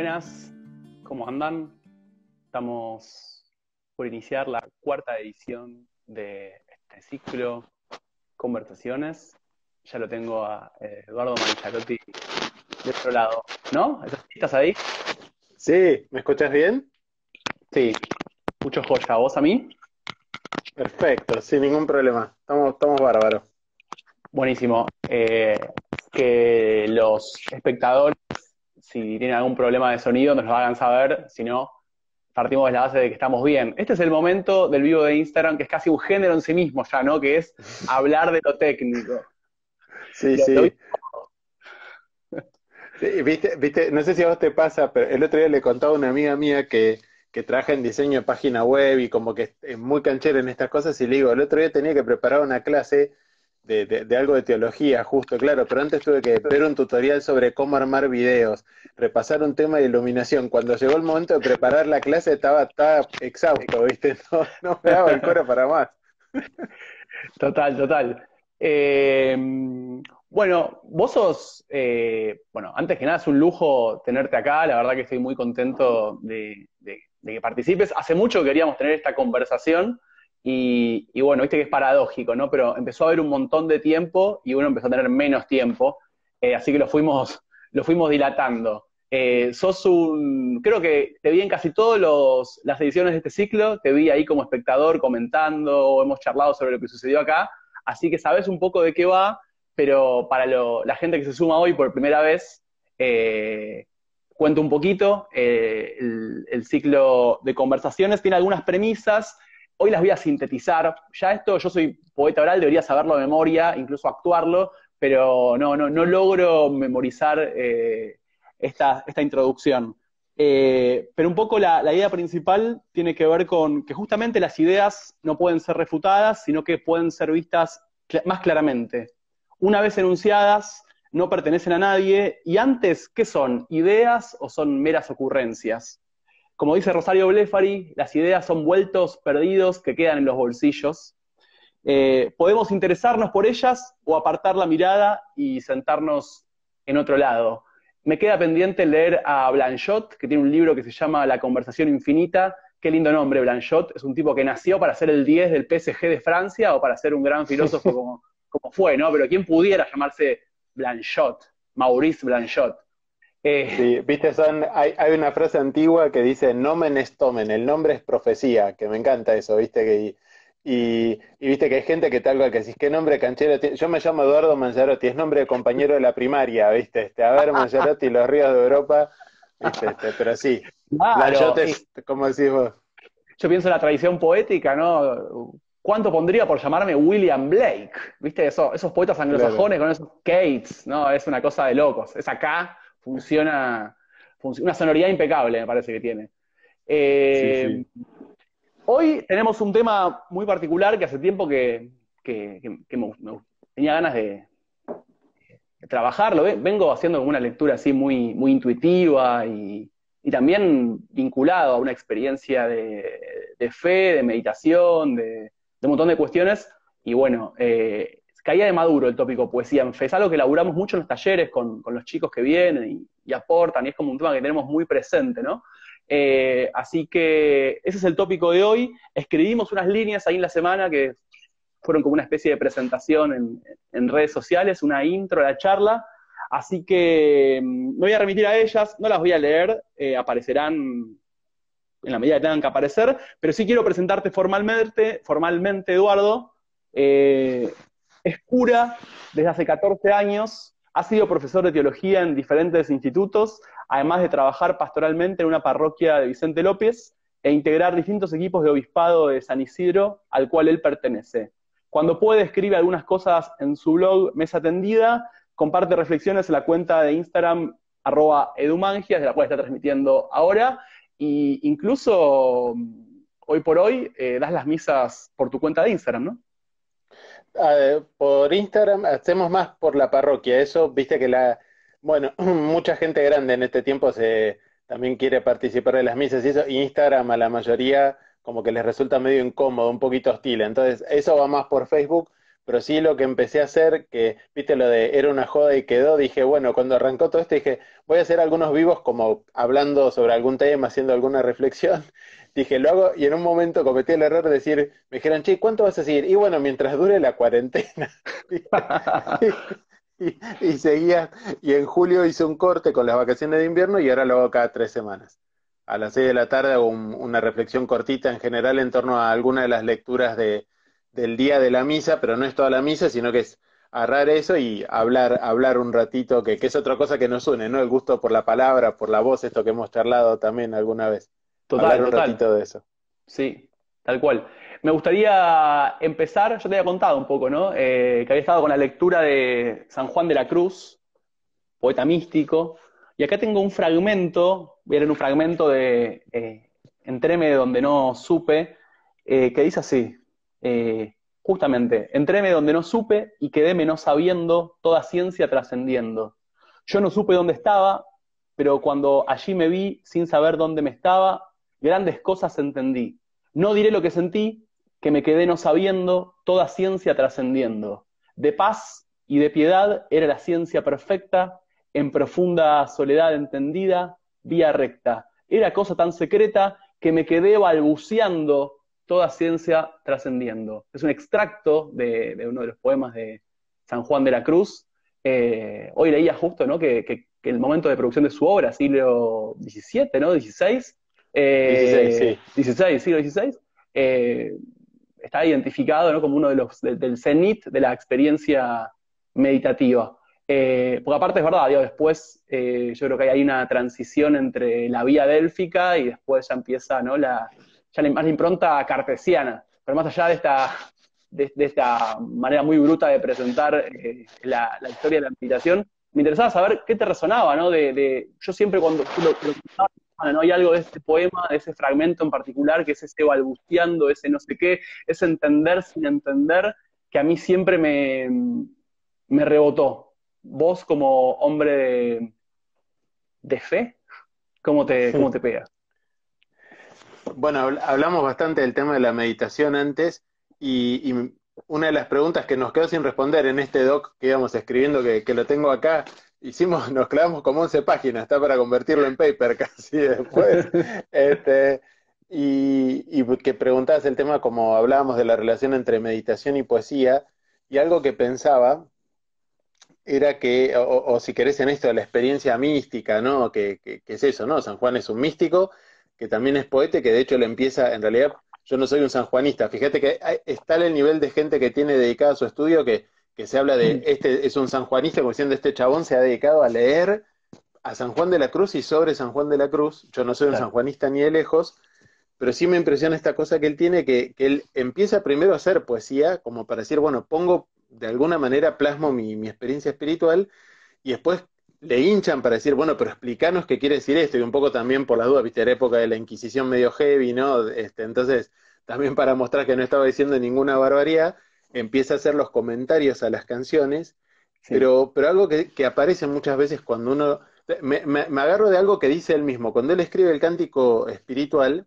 Buenas, ¿cómo andan? Estamos por iniciar la cuarta edición de este ciclo Conversaciones. Ya lo tengo a eh, Eduardo Mancharotti de otro lado, ¿no? ¿Estás ahí? Sí, ¿me escuchas bien? Sí, mucho joya. ¿Vos a mí? Perfecto, sin ningún problema. Estamos, estamos bárbaros. Buenísimo. Eh, que los espectadores, si tienen algún problema de sonido, nos lo hagan saber. Si no, partimos de la base de que estamos bien. Este es el momento del vivo de Instagram, que es casi un género en sí mismo ya, ¿no? Que es hablar de lo técnico. Sí, sí. sí. viste, viste, no sé si a vos te pasa, pero el otro día le contaba a una amiga mía que, que trabaja en diseño de página web y como que es muy canchero en estas cosas, y le digo, el otro día tenía que preparar una clase de, algo de teología, justo, claro, pero antes tuve que ver un tutorial sobre cómo armar videos, repasar un tema de iluminación. Cuando llegó el momento de preparar la clase estaba, estaba exhausto, ¿viste? No, no me daba el coro para más. Total, total. Eh, bueno, vos sos, eh, bueno, antes que nada es un lujo tenerte acá, la verdad que estoy muy contento de, de que participes. Hace mucho queríamos tener esta conversación. Y, bueno, viste que es paradójico, ¿no? Pero empezó a haber un montón de tiempo y uno empezó a tener menos tiempo, eh, así que lo fuimos, lo fuimos dilatando. Eh, sos un, creo que te vi en casi todas las ediciones de este ciclo, te vi ahí como espectador comentando, hemos charlado sobre lo que sucedió acá, así que sabes un poco de qué va, pero para la gente que se suma hoy por primera vez, eh, cuento un poquito, el, el ciclo de conversaciones tiene algunas premisas Hoy las voy a sintetizar. Ya esto, yo soy poeta oral, debería saberlo de memoria, incluso actuarlo, pero no, no, no logro memorizar eh, esta, introducción. Eh, pero un poco la, idea principal tiene que ver con que justamente las ideas no pueden ser refutadas, sino que pueden ser vistas más claramente. Una vez enunciadas, no pertenecen a nadie, y antes, ¿qué son? ¿Ideas o son meras ocurrencias? Como dice Rosario Blefari, las ideas son vueltos perdidos que quedan en los bolsillos. Eh, podemos interesarnos por ellas o apartar la mirada y sentarnos en otro lado. Me queda pendiente leer a Blanchot, que tiene un libro que se llama La conversación infinita. Qué lindo nombre, Blanchot. Es un tipo que nació para ser el 10 del PSG de Francia o para ser un gran filósofo como, como fue, ¿no? Pero ¿quién pudiera llamarse Blanchot? Maurice Blanchot. Eh, sí, viste, son, hay, hay, una frase antigua que dice nomen est tomen, el nombre es profecía, que me encanta eso, viste, que, y, y, viste que hay gente que tal cual que decís, ¿qué nombre canchero tiene? Yo me llamo Eduardo Mangiarotti, es nombre de compañero de la primaria, viste, este, a ver, Mangiarotti, los ríos de Europa, viste, este, pero sí, claro, como decís vos. Yo pienso en la tradición poética, ¿no? ¿Cuánto pondría por llamarme William Blake? ¿Viste? Eso, esos poetas anglosajones con esos Kates, ¿no? Es una cosa de locos. Es acá funciona, una sonoridad impecable, me parece que tiene. Eh, hoy tenemos un tema muy particular que hace tiempo que, tenía ganas de, trabajarlo. Vengo haciendo una lectura así muy, muy intuitiva y, también vinculado a una experiencia de, fe, de meditación, de, un montón de cuestiones. Y bueno, eh, caía de maduro el tópico poesía en fe. Es algo que elaboramos mucho en los talleres con, los chicos que vienen y, aportan, y es como un tema que tenemos muy presente, ¿no? Eh, así que ese es el tópico de hoy. Escribimos unas líneas ahí en la semana que fueron como una especie de presentación en, redes sociales, una intro a la charla. Así que mm, me voy a remitir a ellas, no las voy a leer, eh, aparecerán en la medida que tengan que aparecer, pero sí quiero presentarte formalmente, formalmente Eduardo, eh, es cura desde hace 14 años, ha sido profesor de teología en diferentes institutos, además de trabajar pastoralmente en una parroquia de Vicente López e integrar distintos equipos de obispado de San Isidro al cual él pertenece. Cuando puede escribe algunas cosas en su blog Mesa Tendida, comparte reflexiones en la cuenta de Instagram arroba edumangias, de la cual está transmitiendo ahora, e incluso hoy por hoy eh, das las misas por tu cuenta de Instagram, ¿no? Por Instagram hacemos más por la parroquia. Eso, viste que la, bueno, mucha gente grande en este tiempo se también quiere participar de las misas y eso. Instagram a la mayoría como que les resulta medio incómodo, un poquito hostil. Entonces, eso va más por Facebook, pero sí lo que empecé a hacer, que viste lo de era una joda y quedó, dije, bueno, cuando arrancó todo esto dije, voy a hacer algunos vivos como hablando sobre algún tema, haciendo alguna reflexión. Dije, lo hago y en un momento cometí el error de decir, me dijeron, che, ¿cuánto vas a seguir? Y bueno, mientras dure la cuarentena. y, seguía, y en julio hice un corte con las vacaciones de invierno y ahora lo hago cada tres semanas. A las seis de la tarde hago una reflexión cortita en general en torno a alguna de las lecturas de, del día de la misa, pero no es toda la misa, sino que es agarrar eso y hablar, hablar un ratito, que, que, es otra cosa que nos une, ¿no? El gusto por la palabra, por la voz, esto que hemos charlado también alguna vez. Total, hablar un ratito de eso. Sí, tal cual. Me gustaría empezar, yo te había contado un poco, ¿no? Eh, que había estado con la lectura de San Juan de la Cruz, poeta místico, y acá tengo un fragmento, voy a leer un fragmento de eh, Entréme de donde no supe, eh, que dice así, eh, justamente, entréme donde no supe y quedéme no sabiendo, toda ciencia trascendiendo. Yo no supe dónde estaba, pero cuando allí me vi sin saber dónde me estaba, grandes cosas entendí. No diré lo que sentí, que me quedé no sabiendo, toda ciencia trascendiendo. De paz y de piedad era la ciencia perfecta, en profunda soledad entendida, vía recta. Era cosa tan secreta que me quedé balbuceando, toda ciencia trascendiendo. Es un extracto de, uno de los poemas de San Juan de la Cruz. Eh, hoy leía justo ¿no? que, el momento de producción de su obra, siglo XVII, ¿no? XVI. Eh, 16, siglo XVI está identificado ¿no? como uno de los del cenit de la experiencia meditativa. Eh, porque aparte es verdad, después eh, yo creo que hay una transición entre la vía délfica y después ya empieza ¿no? la, ya más la impronta cartesiana. Pero más allá de esta, de, esta manera muy bruta de presentar eh, la, historia de la meditación, me interesaba saber qué te resonaba, ¿no? De, yo siempre cuando tú lo, ¿no? Hay algo de este poema, de ese fragmento en particular, que es ese balbuceando, ese no sé qué, ese entender sin entender, que a mí siempre me, me rebotó. Vos como hombre de, fe, ¿cómo te, cómo te pegas? Bueno, hablamos bastante del tema de la meditación antes y, una de las preguntas que nos quedó sin responder en este doc que íbamos escribiendo, que, que lo tengo acá, hicimos, nos clavamos como 11 páginas, está para convertirlo en paper casi después. este, y, y, que preguntabas el tema como hablábamos de la relación entre meditación y poesía, y algo que pensaba era que, o, si querés en esto de la experiencia mística, ¿no? Que, que, es eso, ¿no? San Juan es un místico, que también es poeta, que de hecho le empieza, en realidad, yo no soy un sanjuanista, fíjate que está el nivel de gente que tiene dedicado a su estudio que que se habla de, mm. este es un sanjuanista, como diciendo, este chabón se ha dedicado a leer a San Juan de la Cruz y sobre San Juan de la Cruz. Yo no soy un sanjuanista ni de lejos, pero sí me impresiona esta cosa que él tiene, que, él empieza primero a hacer poesía, como para decir, bueno, pongo de alguna manera, plasmo mi, experiencia espiritual, y después le hinchan para decir, bueno, pero explícanos qué quiere decir esto, y un poco también por las dudas, viste, la época de la Inquisición medio heavy, ¿no? Este, entonces, también para mostrar que no estaba diciendo ninguna barbaridad, empieza a hacer los comentarios a las canciones, pero, pero algo que, aparece muchas veces cuando uno... Me, me, agarro de algo que dice él mismo. Cuando él escribe el cántico espiritual,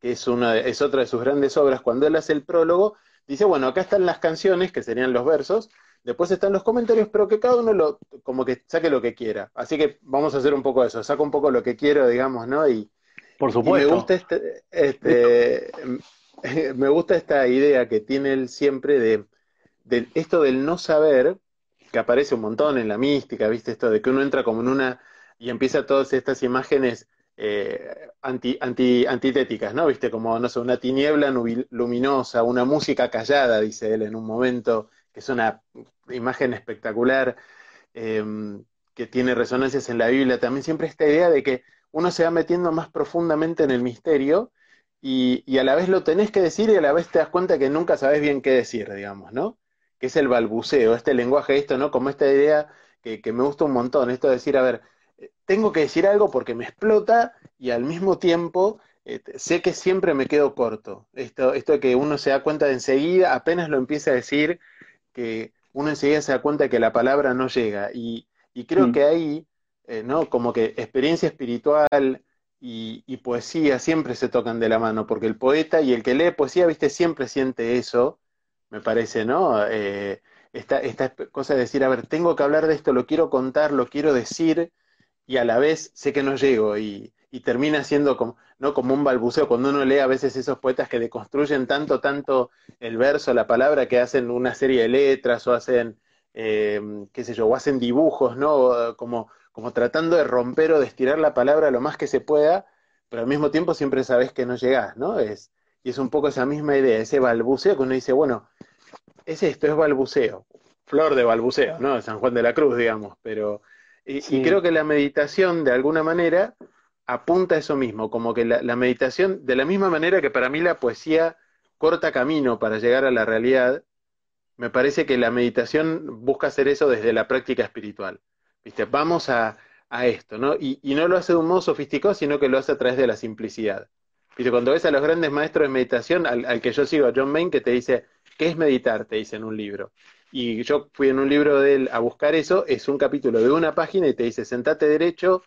que es, una, es otra de sus grandes obras, cuando él hace el prólogo, dice, bueno, acá están las canciones, que serían los versos, después están los comentarios, pero que cada uno lo, como que saque lo que quiera. Así que vamos a hacer un poco eso, saco un poco lo que quiero, digamos, ¿no? Y, Por supuesto. me gusta este, este me gusta esta idea que tiene él siempre de, esto del no saber, que aparece un montón en la mística, ¿viste? Esto de que uno entra como en una y empieza todas estas imágenes eh, anti, anti, antitéticas, ¿no? ¿Viste? Como, no sé, una tiniebla luminosa, una música callada, dice él en un momento, que es una imagen espectacular, em, que tiene resonancias en la Biblia. También siempre esta idea de que uno se va metiendo más profundamente en el misterio y, a la vez lo tenés que decir y a la vez te das cuenta que nunca sabes bien qué decir, digamos, ¿no? Que es el balbuceo, este lenguaje, esto, ¿no? Como esta idea que, me gusta un montón, esto de decir, a ver, eh, tengo que decir algo porque me explota y al mismo tiempo eh, sé que siempre me quedo corto. Esto, esto de que uno se da cuenta de enseguida, apenas lo empieza a decir, que uno enseguida se da cuenta de que la palabra no llega. Y, creo mm. que ahí, eh, ¿no? Como que experiencia espiritual, y, poesía siempre se tocan de la mano, porque el poeta y el que lee poesía, viste, siempre siente eso. me parece, ¿no? Eh, esta, esta cosa de decir, a ver, tengo que hablar de esto, lo quiero contar, lo quiero decir, y a la vez sé que no llego, y, termina siendo como, ¿no? como un balbuceo, cuando uno lee a veces esos poetas que deconstruyen tanto, tanto el verso, la palabra, que hacen una serie de letras o hacen, eh, qué sé yo, o hacen dibujos, ¿no? Como, como tratando de romper o de estirar la palabra lo más que se pueda, pero al mismo tiempo siempre sabes que no llegás, ¿no? Es, y es un poco esa misma idea, ese balbuceo que uno dice, bueno, es esto, es balbuceo, flor de balbuceo, ¿no? San Juan de la Cruz, digamos, pero... Y, y creo que la meditación, de alguna manera, apunta a eso mismo, como que la, meditación, de la misma manera que para mí la poesía corta camino para llegar a la realidad, me parece que la meditación busca hacer eso desde la práctica espiritual. ¿Viste? Vamos a, esto, ¿no? Y, no lo hace de un modo sofisticado, sino que lo hace a través de la simplicidad. ¿Viste? Cuando ves a los grandes maestros de meditación, al, al que yo sigo, a John Main, que te dice, ¿qué es meditar? Te dice en un libro. Y yo fui en un libro de él a buscar eso, es un capítulo de una página y te dice, sentate derecho,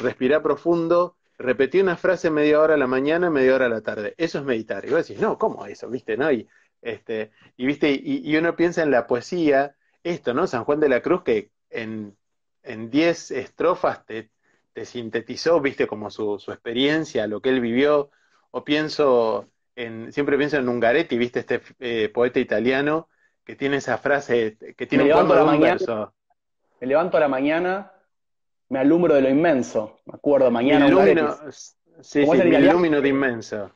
respira profundo, repetí una frase media hora a la mañana, media hora a la tarde. Eso es meditar. Y vos decís, no, ¿cómo eso? ¿Viste? ¿No? Y, este, y viste, y, uno piensa en la poesía, esto, ¿no? San Juan de la Cruz, que en, en diez estrofas te, te, sintetizó, viste, como su, su, experiencia, lo que él vivió. O pienso en, siempre pienso en Ungaretti, viste, este eh, poeta italiano, que tiene esa frase, que tiene me un levanto a la mañana, Me levanto a la mañana me alumbro de lo inmenso. Me acuerdo, mañana. Ilumino, sí, sí, me ilumino de inmenso.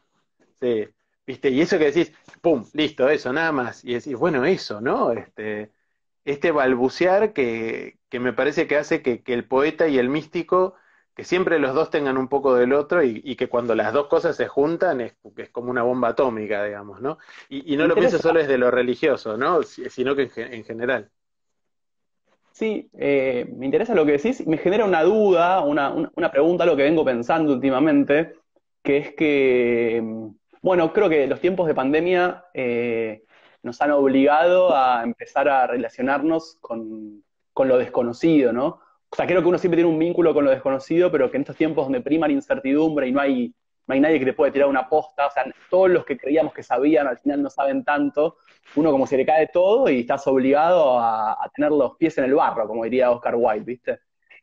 Sí, viste, y eso que decís, pum, listo, eso, nada más. Y decís, bueno, eso, ¿no? Este, este balbucear que, que me parece que hace que, que, el poeta y el místico, que siempre los dos tengan un poco del otro y, y que cuando las dos cosas se juntan es, es como una bomba atómica, digamos, ¿no? Y, y no lo pienso solo desde lo religioso, ¿no? Sino que en, en general. Sí, eh, me interesa lo que decís y me genera una duda, una, una, pregunta, lo que vengo pensando últimamente, que es que, mm, bueno, creo que los tiempos de pandemia eh, nos han obligado a empezar a relacionarnos con, con, lo desconocido, ¿no? O sea, creo que uno siempre tiene un vínculo con lo desconocido, pero que en estos tiempos donde prima la incertidumbre y no hay no hay nadie que te puede tirar una posta, o sea, todos los que creíamos que sabían al final no saben tanto, uno como se le cae todo y estás obligado a, tener los pies en el barro, como diría Oscar Wilde, ¿viste?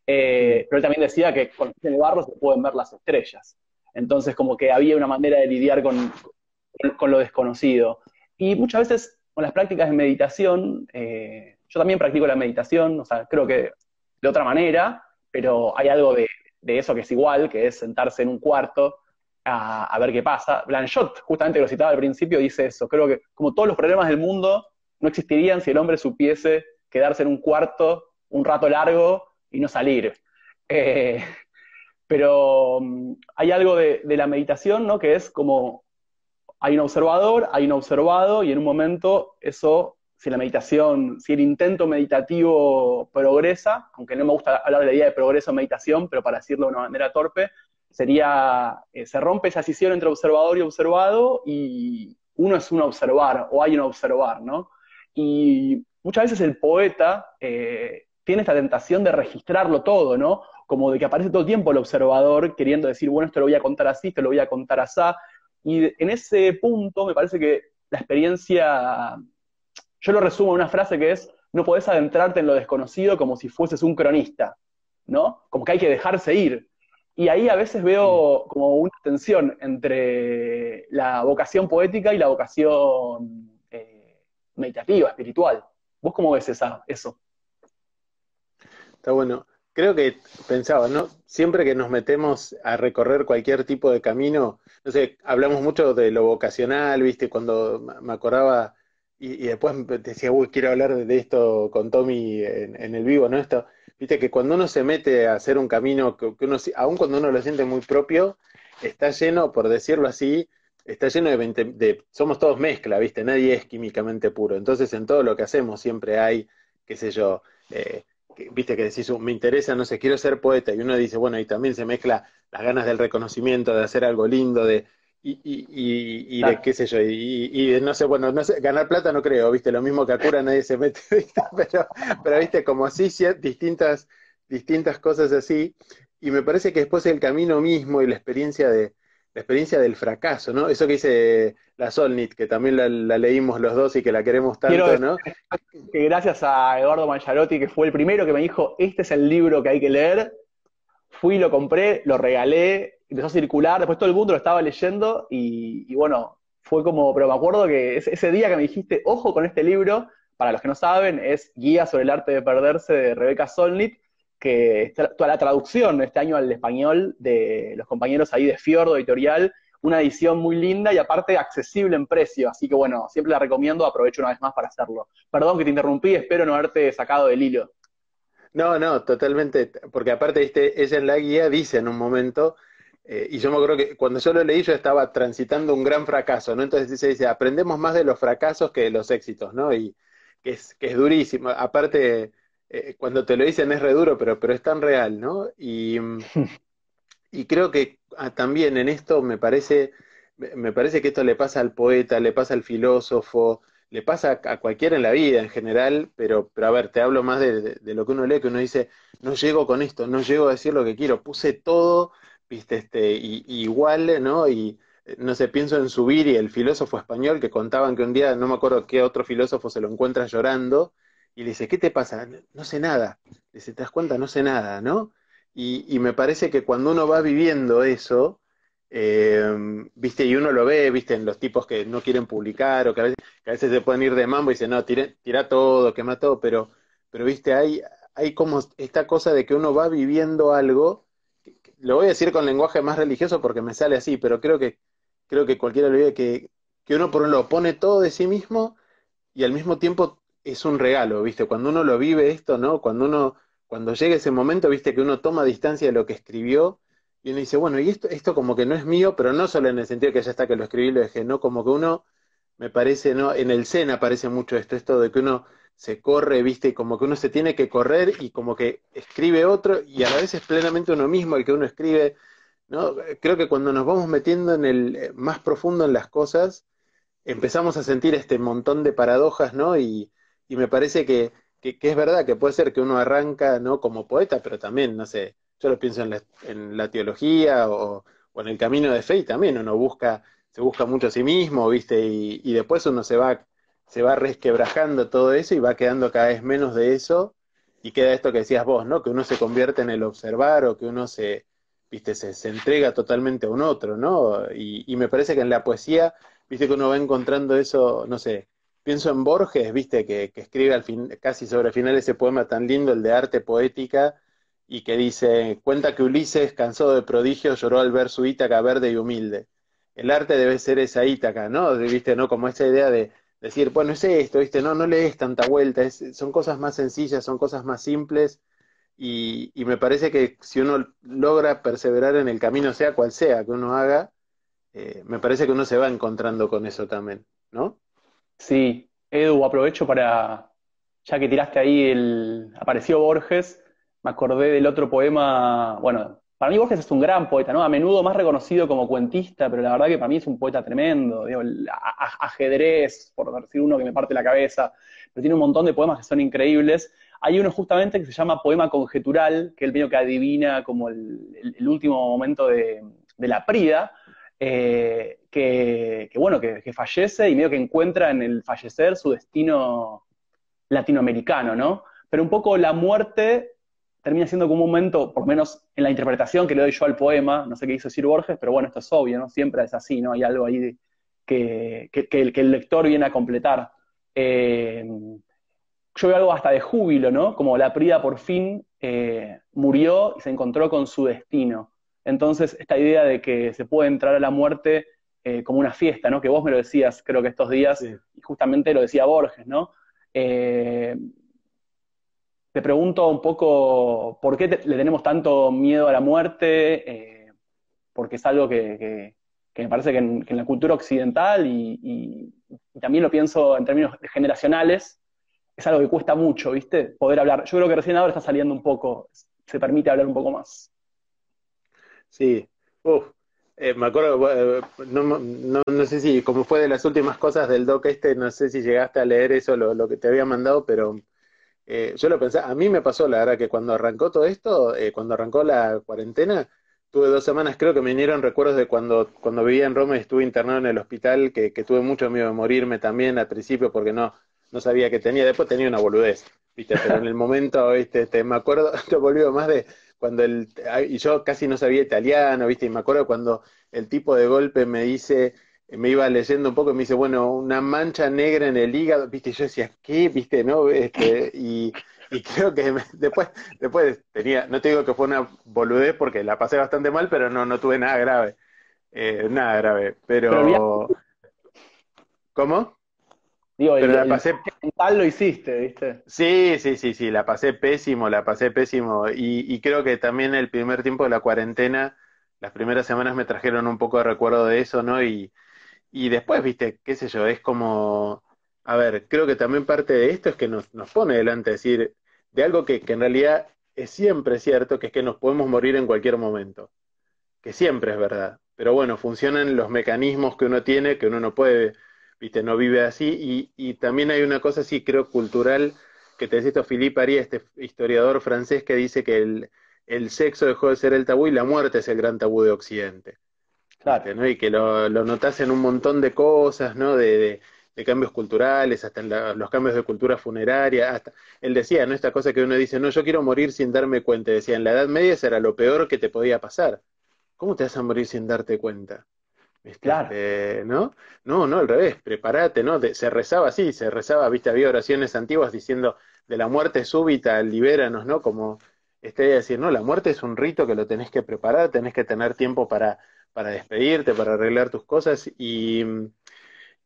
Eh, pero él también decía que con los pies en el barro se pueden ver las estrellas. Entonces, como que había una manera de lidiar con, con, lo desconocido. Y muchas veces con las prácticas de meditación, eh, yo también practico la meditación, o sea, creo que de otra manera, pero hay algo de, de eso que es igual, que es sentarse en un cuarto a, ver qué pasa. Blanchot, justamente lo citaba al principio, dice eso. Creo que como todos los problemas del mundo no existirían si el hombre supiese quedarse en un cuarto un rato largo y no salir. Eh, pero mm, hay algo de, la meditación, ¿no? Que es como hay un observador, hay un observado, y en un momento eso, si la meditación, si el intento meditativo progresa, aunque no me gusta hablar de la idea de progreso en meditación, pero para decirlo de una manera torpe, sería, eh, se rompe esa escisión entre observador y observado y uno es un observar o hay un observar, ¿no? Y muchas veces el poeta eh, tiene esta tentación de registrarlo todo, ¿no? Como de que aparece todo el tiempo el observador queriendo decir, bueno, esto lo voy a contar así, esto lo voy a contar así. Y en ese punto me parece que la experiencia, yo lo resumo en una frase que es, no podés adentrarte en lo desconocido como si fueses un cronista, ¿no? Como que hay que dejarse ir. Y ahí a veces veo como una tensión entre la vocación poética y la vocación eh, meditativa, espiritual. ¿Vos cómo ves esa, eso? Está bueno. Creo que pensaba, ¿no? Siempre que nos metemos a recorrer cualquier tipo de camino, no sé, hablamos mucho de lo vocacional, ¿viste? Cuando me acordaba y, después decía, uy, quiero hablar de esto con Tommy en, en el vivo, ¿no? Esto, Viste que cuando uno se mete a hacer un camino que, uno, aun cuando uno lo siente muy propio, está lleno, por decirlo así, está lleno de, 20, de, somos todos mezcla, ¿viste? Nadie es químicamente puro. Entonces, en todo lo que hacemos siempre hay, qué sé yo, eh, viste que decís, me interesa, no sé, quiero ser poeta, y uno dice, bueno, y también se mezcla las ganas del reconocimiento, de hacer algo lindo, de, y, y, y, de qué sé yo, y, no sé, bueno, no sé, ganar plata no creo, viste, lo mismo que a cura nadie se mete, pero, pero viste, como así, distintas, distintas cosas así, y me parece que después el camino mismo y la experiencia de, experiencia del fracaso, ¿no? Eso que dice la Solnit, que también la, leímos los dos y que la queremos tanto, ¿no? Que gracias a Eduardo Mancharotti, que fue el primero que me dijo, este es el libro que hay que leer, fui, lo compré, lo regalé, empezó a circular, después todo el mundo lo estaba leyendo y, bueno, fue como, pero me acuerdo que ese, día que me dijiste, ojo con este libro, para los que no saben, es Guía sobre el arte de perderse de Rebeca Solnit, que toda la traducción este año al español de los compañeros ahí de Fiordo Editorial, una edición muy linda y aparte accesible en precio, así que bueno, siempre la recomiendo, aprovecho una vez más para hacerlo. Perdón que te interrumpí, espero no haberte sacado del hilo. No, no, totalmente, porque aparte este, ella en la guía dice en un momento, eh, y yo me acuerdo que cuando yo lo leí yo estaba transitando un gran fracaso, ¿no? Entonces dice, dice, aprendemos más de los fracasos que de los éxitos, ¿no? Y que es, que es durísimo. Aparte, eh, cuando te lo dicen es re duro, pero, pero es tan real, ¿no? Y, y creo que ah, también en esto me parece, me parece que esto le pasa al poeta, le pasa al filósofo, le pasa a cualquiera en la vida en general, pero, pero a ver, te hablo más de, lo que uno lee, que uno dice, no llego con esto, no llego a decir lo que quiero, puse todo, viste, este, y, igual, ¿no? Y eh, no sé, pienso en Subir y el filósofo español que contaban que un día, no me acuerdo qué otro filósofo se lo encuentra llorando, y le dice, ¿qué te pasa? No sé nada. Le dice, ¿te das cuenta? No sé nada, ¿no? Y, y me parece que cuando uno va viviendo eso, eh, viste, y uno lo ve, viste, en los tipos que no quieren publicar o que a veces, se pueden ir de mambo y dicen, no, tira, todo, quema todo, pero, pero viste, hay, hay como esta cosa de que uno va viviendo algo, lo voy a decir con lenguaje más religioso porque me sale así, pero creo que, creo que cualquiera lo vive, que, que uno por un lado pone todo de sí mismo y al mismo tiempo es un regalo, viste, cuando uno lo vive esto, ¿no? Cuando uno, cuando llega ese momento, viste, que uno toma distancia de lo que escribió, y uno dice, bueno, y esto, esto como que no es mío, pero no solo en el sentido que ya está que lo escribí y lo dejé, no, como que uno, me parece, ¿no? En el Zen aparece mucho esto, esto de que uno se corre, viste, como que uno se tiene que correr y como que escribe otro y a la vez es plenamente uno mismo el que uno escribe, ¿no? Creo que cuando nos vamos metiendo en el eh, más profundo en las cosas, empezamos a sentir este montón de paradojas, ¿no? Y, y me parece que, que, que, es verdad que puede ser que uno arranca, ¿no? Como poeta, pero también, no sé, yo lo pienso en la, en la teología o, en el camino de fe y también uno busca, se busca mucho a sí mismo, ¿viste? Y, y después uno se va, se va resquebrajando todo eso y va quedando cada vez menos de eso y queda esto que decías vos, ¿no? Que uno se convierte en el observar o que uno se, viste, se, se entrega totalmente a un otro, ¿no? Y, y, me parece que en la poesía, viste que uno va encontrando eso, no sé, pienso en Borges, viste, que, que escribe al casi sobre el final ese poema tan lindo, el de arte poética, y que dice, cuenta que Ulises, cansado de prodigios, lloró al ver su Ítaca verde y humilde. El arte debe ser esa Ítaca, ¿no? ¿Viste, no? Como esa idea de decir, bueno, es esto, ¿viste? No, no lees tanta vuelta, son cosas más sencillas, son cosas más simples, y, y, me parece que si uno logra perseverar en el camino, sea cual sea que uno haga, eh, me parece que uno se va encontrando con eso también, ¿no? Sí, Edu, aprovecho para, ya que tiraste ahí el, apareció Borges, me acordé del otro poema, bueno, para mí Borges es un gran poeta, ¿no? A menudo más reconocido como cuentista, pero la verdad que para mí es un poeta tremendo, digo, el ajedrez, por decir uno que me parte la cabeza, pero tiene un montón de poemas que son increíbles. Hay uno justamente que se llama Poema Conjetural, que el medio que adivina como el, último momento de, la Prida, eh, que, bueno, que, que, fallece y medio que encuentra en el fallecer su destino latinoamericano, ¿no? Pero un poco la muerte termina siendo como un momento, por lo menos en la interpretación que le doy yo al poema, no sé qué hizo Sir Borges, pero bueno, esto es obvio, ¿no? Siempre es así, ¿no? Hay algo ahí que, el, lector viene a completar. Eh, yo veo algo hasta de júbilo, ¿no? Como la Prida por fin eh, murió y se encontró con su destino. Entonces, esta idea de que se puede entrar a la muerte eh, como una fiesta, ¿no? Que vos me lo decías, creo que estos días, y justamente lo decía Borges, ¿no? te pregunto un poco por qué le tenemos tanto miedo a la muerte, eh, porque es algo que, me parece que en, la cultura occidental y, también lo pienso en términos generacionales, es algo que cuesta mucho, ¿viste? Poder hablar. Yo creo que recién ahora está saliendo un poco, se permite hablar un poco más. Sí, eh, me acuerdo, eh, no, sé si, como fue de las últimas cosas del doc este, no sé si llegaste a leer eso, lo que te había mandado, pero eh, yo lo pensé, a mí me pasó la verdad que cuando arrancó todo esto, eh, cuando arrancó la cuarentena, tuve dos semanas, creo que me vinieron recuerdos de cuando, cuando vivía en Roma y estuve internado en el hospital, que, que tuve mucho miedo de morirme también al principio porque no, no sabía que tenía, después tenía una boludez, ¿viste? Pero en el momento, ¿viste? Este, me acuerdo, te volvió más de cuando el, y yo casi no sabía italiano, ¿viste? Y me acuerdo cuando el tipo de golpe me dice, me iba leyendo un poco y me dice, bueno, una mancha negra en el hígado, ¿viste? Y yo decía, ¿qué? ¿Viste? ¿No? Este, y, y creo que después, después tenía, no te digo que fue una boludez porque la pasé bastante mal, pero no, no tuve nada grave. Eh, nada grave. Pero. ¿Cómo? Digo, pero la pasé. Mental lo hiciste, ¿viste? Sí, sí, sí, sí, la pasé pésimo, la pasé pésimo. Y, y creo que también el primer tiempo de la cuarentena, las primeras semanas me trajeron un poco de recuerdo de eso, ¿no? Y, y después, viste, qué sé yo, es como a ver, creo que también parte de esto es que nos, nos pone delante, decir, de algo que, que, en realidad es siempre cierto, que es que nos podemos morir en cualquier momento, que siempre es verdad. Pero bueno, funcionan los mecanismos que uno tiene, que uno no puede, viste, no vive así, y, y también hay una cosa así, creo, cultural, que te decía esto Philippe Aria, este historiador francés, que dice que el, el sexo dejó de ser el tabú y la muerte es el gran tabú de Occidente. Claro. ¿no? Y que lo, lo notas en un montón de cosas, ¿no? de, de de cambios culturales, hasta los cambios de cultura funeraria, hasta, él decía, ¿no? Esta cosa que uno dice, no, yo quiero morir sin darme cuenta, decía, en la Edad Media eso era lo peor que te podía pasar. ¿Cómo te vas a morir sin darte cuenta? Claro. Eh, ¿No? No, no, al revés, prepárate, ¿no? se rezaba así, se rezaba, viste, había oraciones antiguas diciendo, de la muerte súbita, libéranos, ¿no? Como, este, decir, no, la muerte es un rito que lo tenés que preparar, tenés que tener tiempo para, para despedirte, para arreglar tus cosas, y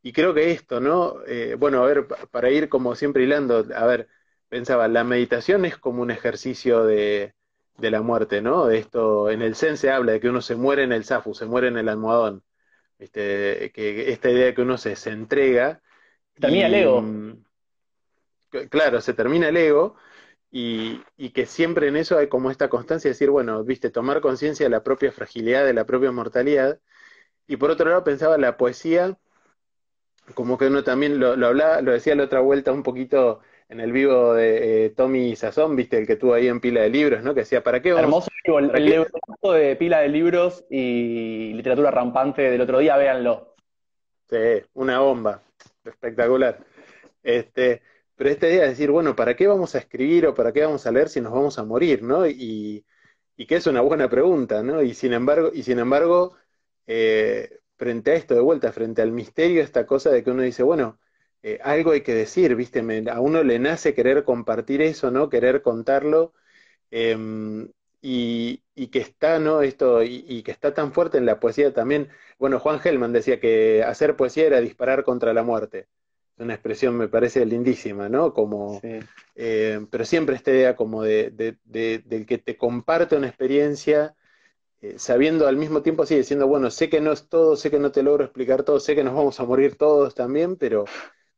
y creo que esto, ¿no? Eh, bueno, a ver, para ir como siempre hilando, a ver, pensaba, la meditación es como un ejercicio de, de la muerte, ¿no? De esto, en el Zen se habla de que uno se muere en el zafu, se muere en el almohadón. ¿Viste? Que esta idea de que uno se, se entrega. Termina el ego. Claro, se termina el ego y, y, que siempre en eso hay como esta constancia de decir, bueno, viste, tomar conciencia de la propia fragilidad, de la propia mortalidad. Y por otro lado pensaba la poesía como que uno también lo, lo hablaba, lo decía la otra vuelta un poquito en el vivo de eh, Tommy Sazón, viste, el que tuvo ahí en pila de libros, ¿no? Que decía, ¿para qué vamos? Hermoso el, el de pila de libros y literatura rampante del otro día, véanlo. Sí, una bomba, espectacular. Este, pero esta idea de decir, bueno, ¿para qué vamos a escribir o para qué vamos a leer si nos vamos a morir, ¿no? Y, y que es una buena pregunta, ¿no? Y sin embargo, y sin embargo, eh, frente a esto de vuelta, frente al misterio, esta cosa de que uno dice, bueno, eh, algo hay que decir, ¿viste? a uno le nace querer compartir eso, ¿no? Querer contarlo. Eh, y, y, que está, ¿no? Esto, y, y, que está tan fuerte en la poesía también. Bueno, Juan Gelman decía que hacer poesía era disparar contra la muerte. Es una expresión, me parece lindísima, ¿no? Como, sí. eh, pero siempre esta idea como de, de, de, del que te comparte una experiencia eh, sabiendo al mismo tiempo así, diciendo, bueno, sé que no es todo, sé que no te logro explicar todo, sé que nos vamos a morir todos también, pero,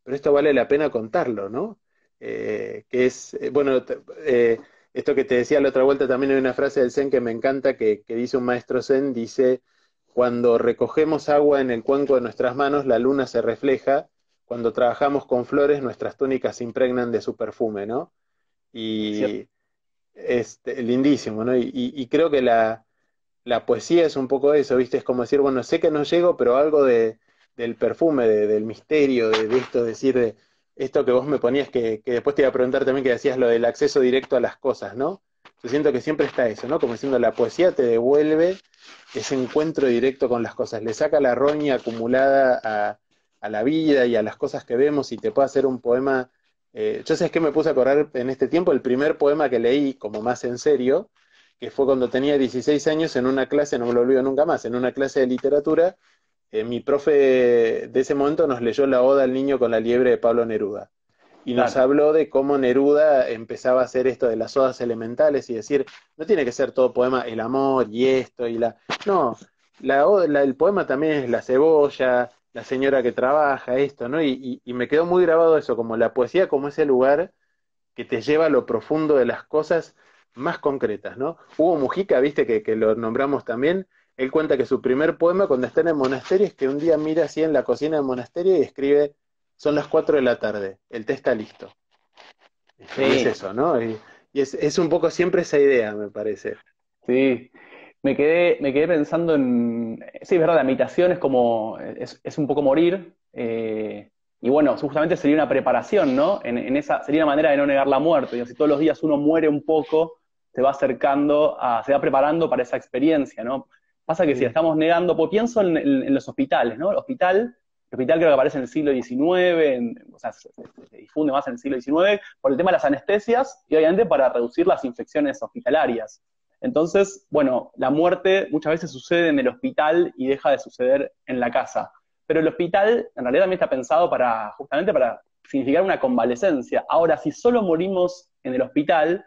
pero esto vale la pena contarlo, ¿no? Eh, que es, bueno, eh, esto que te decía la otra vuelta, también hay una frase del Zen que me encanta, que, que dice un maestro Zen, dice, cuando recogemos agua en el cuenco de nuestras manos, la luna se refleja, cuando trabajamos con flores, nuestras túnicas se impregnan de su perfume, ¿no? Y sí. es lindísimo, ¿no? Y, y, y creo que la, la poesía es un poco eso, ¿viste? Es como decir, bueno, sé que no llego, pero algo de, del perfume, de, del misterio, de, de, esto, decir, de esto que vos me ponías, que, que, después te iba a preguntar también que decías lo del acceso directo a las cosas, ¿no? Yo siento que siempre está eso, ¿no? Como diciendo, la poesía te devuelve ese encuentro directo con las cosas, le saca la roña acumulada a, a la vida y a las cosas que vemos y te puede hacer un poema. Eh, yo sé que me puse a correr en este tiempo, el primer poema que leí como más en serio, que fue cuando tenía 16 años en una clase, no me lo olvido nunca más, en una clase de literatura, eh, mi profe de ese momento nos leyó la Oda al niño con la liebre de Pablo Neruda. Y nos habló de cómo Neruda empezaba a hacer esto de las odas elementales y decir, no tiene que ser todo poema el amor y esto y la... No, la, la, el poema también es la cebolla, la señora que trabaja, esto, ¿no? Y, y, y me quedó muy grabado eso, como la poesía como ese lugar que te lleva a lo profundo de las cosas más concretas, ¿no? Hugo Mujica, viste que, que, lo nombramos también, él cuenta que su primer poema cuando está en el monasterio es que un día mira así en la cocina del monasterio y escribe, son las 4 de la tarde, el té está listo. Sí. Y es eso, ¿no? Y, y es, es, un poco siempre esa idea, me parece. Sí. me quedé, me quedé pensando en, sí, es verdad, la meditación es como, es, un poco morir, eh, y bueno, justamente sería una preparación, ¿no? En, esa, sería una manera de no negar la muerte, si todos los días uno muere un poco, se va acercando, a, se va preparando para esa experiencia, ¿no? Pasa que si estamos negando, pues pienso en, los hospitales, ¿no? El hospital, el hospital creo que aparece en el siglo XIX, o sea, se, difunde más en el siglo XIX por el tema de las anestesias y obviamente para reducir las infecciones hospitalarias. Entonces, bueno, la muerte muchas veces sucede en el hospital y deja de suceder en la casa. Pero el hospital en realidad también está pensado para, justamente para significar una convalecencia. Ahora, si solo morimos en el hospital,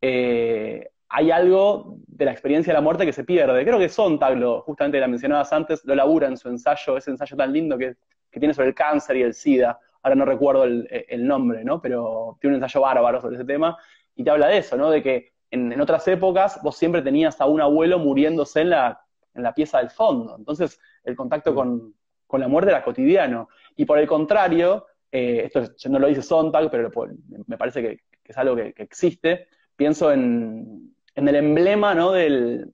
eh, hay algo de la experiencia de la muerte que se pierde. Creo que Sontag, lo, justamente la mencionabas antes, lo labura en su ensayo, ese ensayo tan lindo que, tiene sobre el cáncer y el SIDA. Ahora no recuerdo el, nombre, ¿no? Pero tiene un ensayo bárbaro sobre ese tema y te habla de eso, ¿no? De que en, otras épocas vos siempre tenías a un abuelo muriéndose en la, en la pieza del fondo. Entonces el contacto mm. con, la muerte era cotidiano. Y por el contrario, eh, esto no lo dice Sontag, pero me parece que, es algo que existe, pienso en, en el emblema ¿no? del,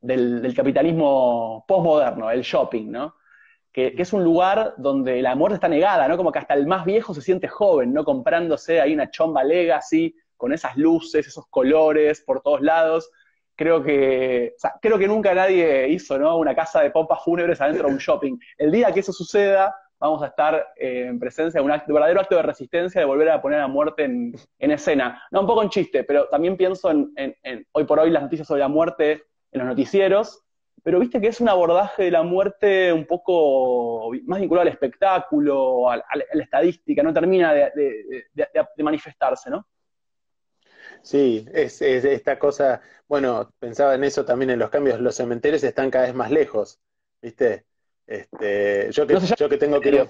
del, capitalismo postmoderno, el shopping, ¿no? Que, es un lugar donde la muerte está negada, ¿no? Como que hasta el más viejo se siente joven, ¿no? Comprándose ahí una chomba legacy, con esas luces, esos colores por todos lados. Creo que, creo que nunca nadie hizo, ¿no? Una casa de pompas fúnebres adentro de un shopping. El día que eso suceda, vamos a estar eh, en presencia de un, verdadero acto de resistencia, de volver a poner a muerte en, escena. No, un poco en chiste, pero también pienso en, hoy por hoy las noticias sobre la muerte en los noticieros, pero viste que es un abordaje de la muerte un poco más vinculado al espectáculo, a, la estadística, no termina de, manifestarse, ¿no? Sí, es, esta cosa, bueno, pensaba en eso también en los cambios, los cementerios están cada vez más lejos, ¿viste? Este, yo, que, yo que tengo que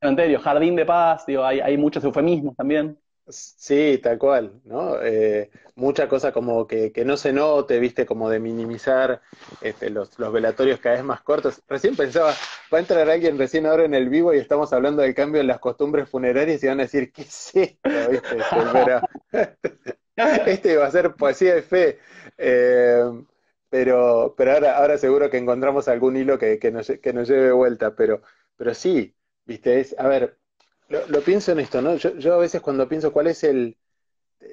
Cementerio, jardín de paz, digo, hay, hay muchos eufemismos también. Sí, tal cual, ¿no? Eh, mucha cosa como que, no se note, viste, como de minimizar este, los, velatorios cada vez más cortos. Recién pensaba, va a entrar alguien recién ahora en el vivo y estamos hablando del cambio en las costumbres funerarias y van a decir, ¿qué es esto? este va a ser poesía de fe. Eh, pero, pero ahora, ahora seguro que encontramos algún hilo que, que, nos, que nos lleve vuelta, pero, pero sí, viste, es, a ver, lo, pienso en esto, ¿no? Yo, yo, a veces cuando pienso cuál es el,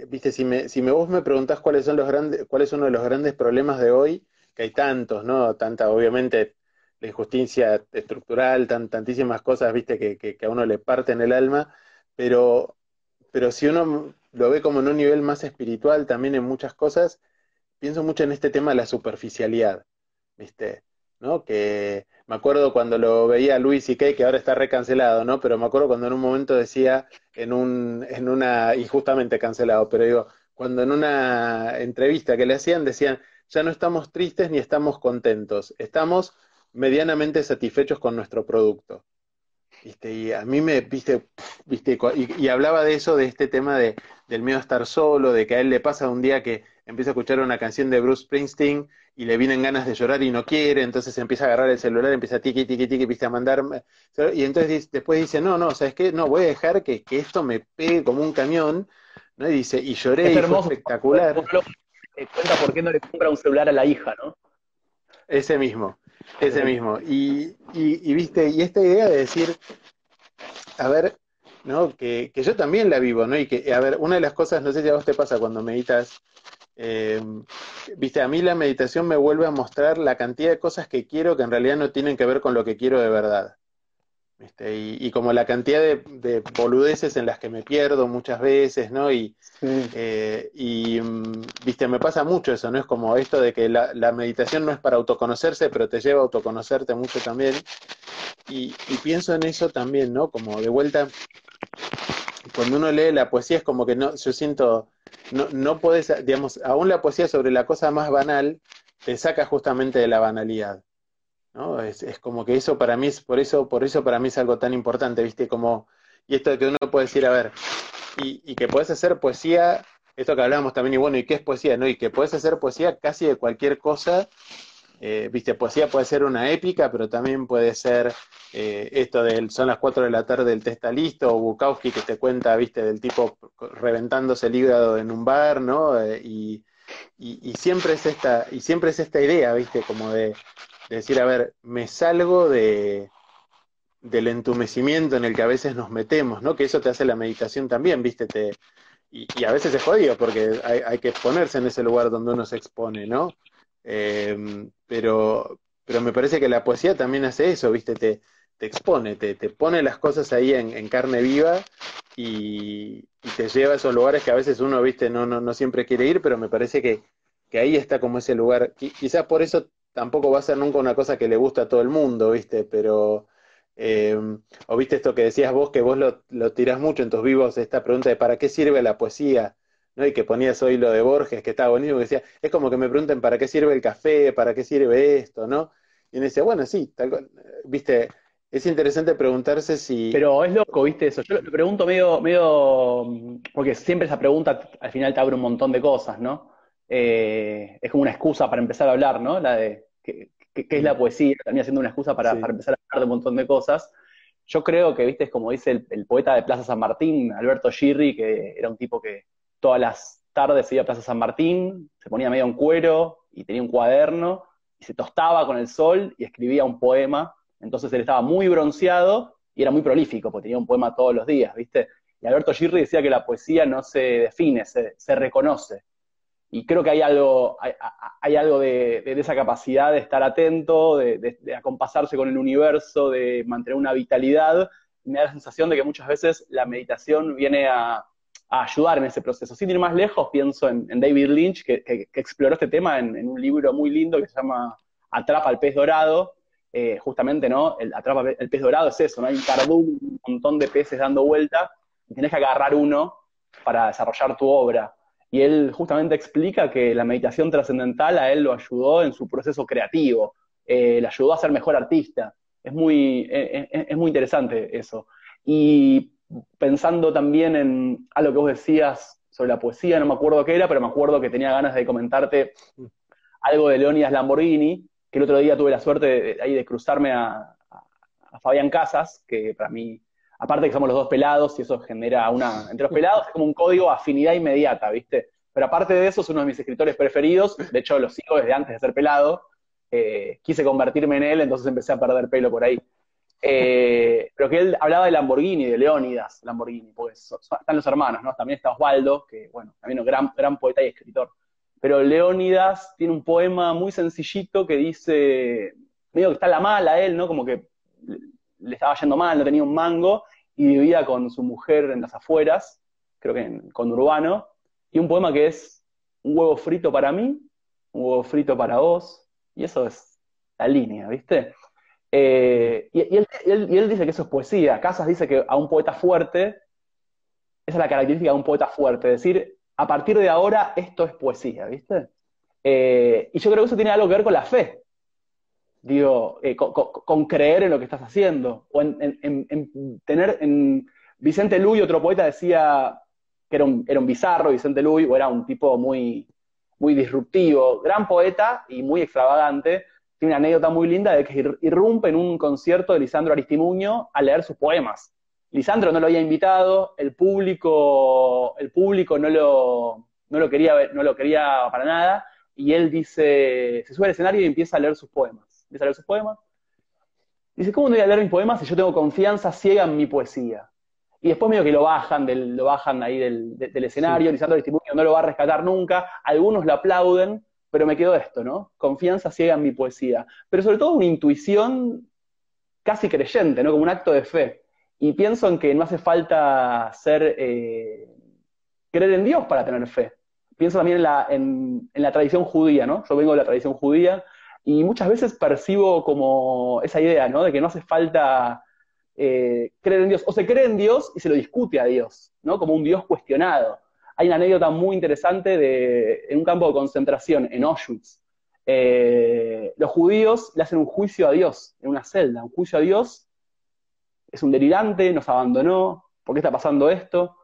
viste, si me, si me vos me preguntás cuáles son los grandes, cuál es uno de los grandes problemas de hoy, que hay tantos, ¿no? Tanta, obviamente, la injusticia estructural, tan, tantísimas cosas, viste, que, que, que a uno le parten el alma, pero, pero si uno lo ve como en un nivel más espiritual también en muchas cosas, pienso mucho en este tema de la superficialidad, ¿viste? ¿No? Que me acuerdo cuando lo veía Luis y que ahora está recancelado, ¿no? Pero me acuerdo cuando en un momento decía, en, un, en una, injustamente cancelado, pero digo, cuando en una entrevista que le hacían decían, ya no estamos tristes ni estamos contentos, estamos medianamente satisfechos con nuestro producto. ¿Viste? Y a mí me, viste, viste y, hablaba de eso, de este tema de, del miedo a estar solo, de que a él le pasa un día que empieza a escuchar una canción de Bruce Springsteen y le vienen ganas de llorar y no quiere, entonces empieza a agarrar el celular, empieza a tiqui, tiqui, tiqui, empieza a mandarme, y entonces después dice, no, no, ¿sabes qué? No, voy a dejar que, esto me pegue como un camión, ¿no? Y dice, y lloré, y fue espectacular. cuenta por qué no le compra un celular a la hija, ¿no? Ese mismo, ese mismo. Y, y, y viste, y esta idea de decir, a ver, ¿no? Que, que, yo también la vivo, ¿no? Y que, a ver, una de las cosas, no sé si a vos te pasa cuando meditas, eh, viste, a mí la meditación me vuelve a mostrar la cantidad de cosas que quiero que en realidad no tienen que ver con lo que quiero de verdad. Y, como la cantidad de, boludeces en las que me pierdo muchas veces, ¿no? Y, eh, y, mm, viste, me pasa mucho eso, ¿no? Es como esto de que la, meditación no es para autoconocerse, pero te lleva a autoconocerte mucho también. Y, y pienso en eso también, ¿no? Como de vuelta, cuando uno lee la poesía es como que no, yo siento, no, no puedes, digamos, aún la poesía sobre la cosa más banal te saca justamente de la banalidad. ¿no? Es, es, como que eso para mí es, por eso, por eso para mí es algo tan importante, ¿viste? Como, y esto de que uno puede decir, a ver, y, y que puedes hacer poesía, esto que hablábamos también, y bueno, ¿y qué es poesía? ¿no? Y que puedes hacer poesía casi de cualquier cosa eh, viste, poesía puede ser una épica, pero también puede ser eh, esto del son las 4 de la tarde, el test está listo, o Bukowski que te cuenta, viste, del tipo reventándose el hígado en un bar, ¿no? Eh, y, y, siempre es esta, y siempre es esta idea, ¿viste? Como de, decir, a ver, me salgo de, del entumecimiento en el que a veces nos metemos, ¿no? Que eso te hace la meditación también, ¿viste? Te, y, a veces es jodido porque hay, que ponerse en ese lugar donde uno se expone, ¿no? Em, pero, pero me parece que la poesía también hace eso, ¿viste? Te, te expone, te, te, pone las cosas ahí en, carne viva y, te lleva a esos lugares que a veces uno, viste, no, no, no siempre quiere ir, pero me parece que, que ahí está como ese lugar. Quizás por eso tampoco va a ser nunca una cosa que le gusta a todo el mundo, viste, pero... Eh, o viste esto que decías vos, que vos lo, lo tirás mucho en tus vivos, esta pregunta de ¿para qué sirve la poesía? ¿No? Y que ponías hoy lo de Borges, que estaba bonito, que decía, es como que me pregunten ¿para qué sirve el café? ¿Para qué sirve esto? ¿no? Y me decía, bueno, sí, tal, viste, es interesante preguntarse si. Pero es loco, ¿viste eso? Yo lo pregunto medio, medio. Porque siempre esa pregunta al final te abre un montón de cosas, ¿no? Eh, es como una excusa para empezar a hablar, ¿no? La de qué, es la poesía, también siendo una excusa para, empezar a hablar de un montón de cosas. Yo creo que, ¿viste? Es como dice el, poeta de Plaza San Martín, Alberto Girri, que era un tipo que todas las tardes se iba a Plaza San Martín, se ponía medio en cuero y tenía un cuaderno y se tostaba con el sol y escribía un poema entonces él estaba muy bronceado y era muy prolífico, porque tenía un poema todos los días, ¿viste? Y Alberto Girri decía que la poesía no se define, se, reconoce. Y creo que hay algo, hay, algo de, esa capacidad de estar atento, de, acompasarse con el universo, de mantener una vitalidad. Me da la sensación de que muchas veces la meditación viene a, ayudar en ese proceso. Sin ir más lejos, pienso en, David Lynch, que, exploró este tema en, en, un libro muy lindo que se llama Atrapa al pez dorado, eh, justamente, ¿no? El, atrapa el pez dorado es eso, ¿no? Hay un cardún, un montón de peces dando vuelta, y tienes que agarrar uno para desarrollar tu obra. Y él justamente explica que la meditación trascendental a él lo ayudó en su proceso creativo, eh, le ayudó a ser mejor artista. Es muy, eh, es muy interesante eso. Y pensando también en algo que vos decías sobre la poesía, no me acuerdo qué era, pero me acuerdo que tenía ganas de comentarte algo de Leonidas Lamborghini, que el otro día tuve la suerte de, ahí de cruzarme a, Fabián Casas, que para mí, aparte que somos los dos pelados y eso genera una, entre los pelados es como un código afinidad inmediata, ¿viste? Pero aparte de eso es uno de mis escritores preferidos, de hecho lo sigo desde antes de ser pelado, eh, quise convertirme en él, entonces empecé a perder pelo por ahí. Eh, pero que él hablaba de Lamborghini, de Leónidas Lamborghini, pues están los hermanos, ¿no? También está Osvaldo, que bueno, también un gran, gran poeta y escritor. Pero Leónidas tiene un poema muy sencillito que dice, medio que está la mala él, ¿no? Como que le estaba yendo mal, no tenía un mango, y vivía con su mujer en las afueras, creo que en, con Urbano, y un poema que es un huevo frito para mí, un huevo frito para vos, y eso es la línea, ¿viste? Eh, y, él, dice que eso es poesía. Casas dice que a un poeta fuerte, esa es la característica de un poeta fuerte, decir, a partir de ahora esto es poesía, ¿viste? Eh, y yo creo que eso tiene algo que ver con la fe. Digo, eh, con, creer en lo que estás haciendo. O en, tener. En, Vicente Luy, otro poeta, decía que era un, era un bizarro, Vicente Luy, o era un tipo muy, muy disruptivo, gran poeta y muy extravagante. Tiene una anécdota muy linda de que irrumpe en un concierto de Lisandro Aristimuño a leer sus poemas. Lisandro no lo había invitado, el público, el público no lo, no lo quería no lo quería para nada, y él dice, se sube al escenario y empieza a leer sus poemas. Empieza a leer sus poemas. Dice, ¿cómo no voy a leer mis poemas si yo tengo confianza ciega en mi poesía? Y después medio que lo bajan, del, lo bajan ahí del, escenario, Lisandro Aristimuño no lo va a rescatar nunca, algunos lo aplauden, pero me quedó esto, ¿no? Confianza ciega en mi poesía. Pero sobre todo una intuición casi creyente, ¿no? Como un acto de fe. Y pienso en que no hace falta ser, eh, creer en Dios para tener fe. Pienso también en la, en, la tradición judía, ¿no? Yo vengo de la tradición judía y muchas veces percibo como esa idea, ¿no? De que no hace falta eh, creer en Dios. O se cree en Dios y se lo discute a Dios, ¿no? Como un Dios cuestionado. Hay una anécdota muy interesante de, en un campo de concentración, en Auschwitz. Eh, los judíos le hacen un juicio a Dios en una celda, un juicio a Dios es un delirante, nos abandonó, ¿por qué está pasando esto?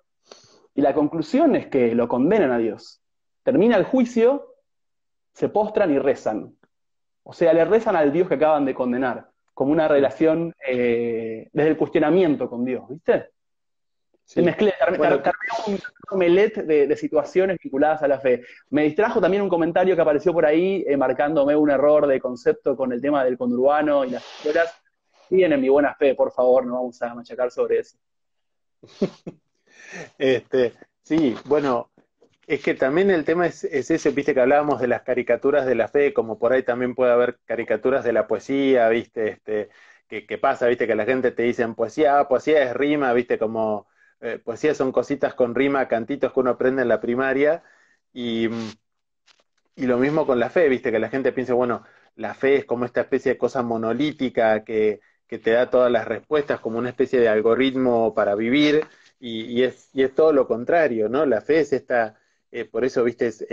Y la conclusión es que lo condenan a Dios. Termina el juicio, se postran y rezan. O sea, le rezan al Dios que acaban de condenar, como una relación eh, desde el cuestionamiento con Dios, ¿viste? Se mezclé, un omelette de, situaciones vinculadas a la fe. Me distrajo también un comentario que apareció por ahí, eh, marcándome un error de concepto con el tema del conurbano y las escuelas. Tienen mi buena fe, por favor, no vamos a machacar sobre eso. este, sí, bueno, es que también el tema es, ese, viste que hablábamos de las caricaturas de la fe, como por ahí también puede haber caricaturas de la poesía, viste, este, que, pasa, viste, que la gente te dice poesía, poesía es rima, viste, como eh, poesía son cositas con rima, cantitos que uno aprende en la primaria, y, y lo mismo con la fe, viste, que la gente piensa, bueno, la fe es como esta especie de cosa monolítica que, que te da todas las respuestas, como una especie de algoritmo para vivir, y, y, es, y es todo lo contrario, ¿no? La fe es esta eh, por eso, viste, es,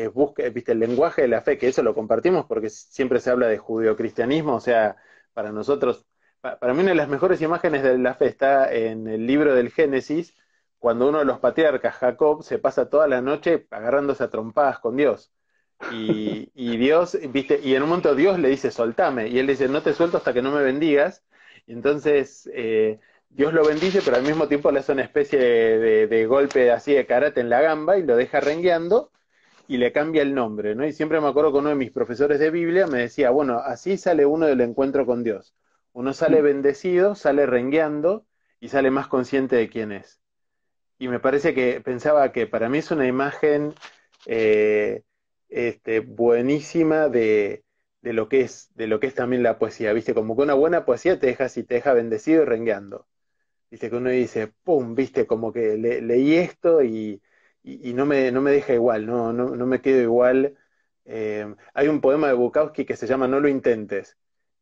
viste, el lenguaje de la fe, que eso lo compartimos porque siempre se habla de judeocristianismo, o sea, para nosotros, para mí una de las mejores imágenes de la fe está en el libro del Génesis, cuando uno de los patriarcas, Jacob, se pasa toda la noche agarrándose a trompadas con Dios. Y, Dios, viste, y en un momento Dios le dice, soltame, y él dice, no te suelto hasta que no me bendigas. Y entonces eh, Dios lo bendice, pero al mismo tiempo le hace una especie de, golpe así de karate en la gamba y lo deja rengueando y le cambia el nombre, ¿no? Y siempre me acuerdo que uno de mis profesores de Biblia me decía, bueno, así sale uno del encuentro con Dios. Uno sale mm. bendecido, sale rengueando y sale más consciente de quién es. Y me parece que pensaba que para mí es una imagen eh, este, buenísima de, de, lo que es, de lo que es también la poesía. Viste, como que una buena poesía te deja así, te deja bendecido y rengueando. Viste que uno dice, pum, viste, como que leí esto y, no, me, no me deja igual, no, no, no me quedo igual. Eh, hay un poema de Bukowski que se llama No lo intentes,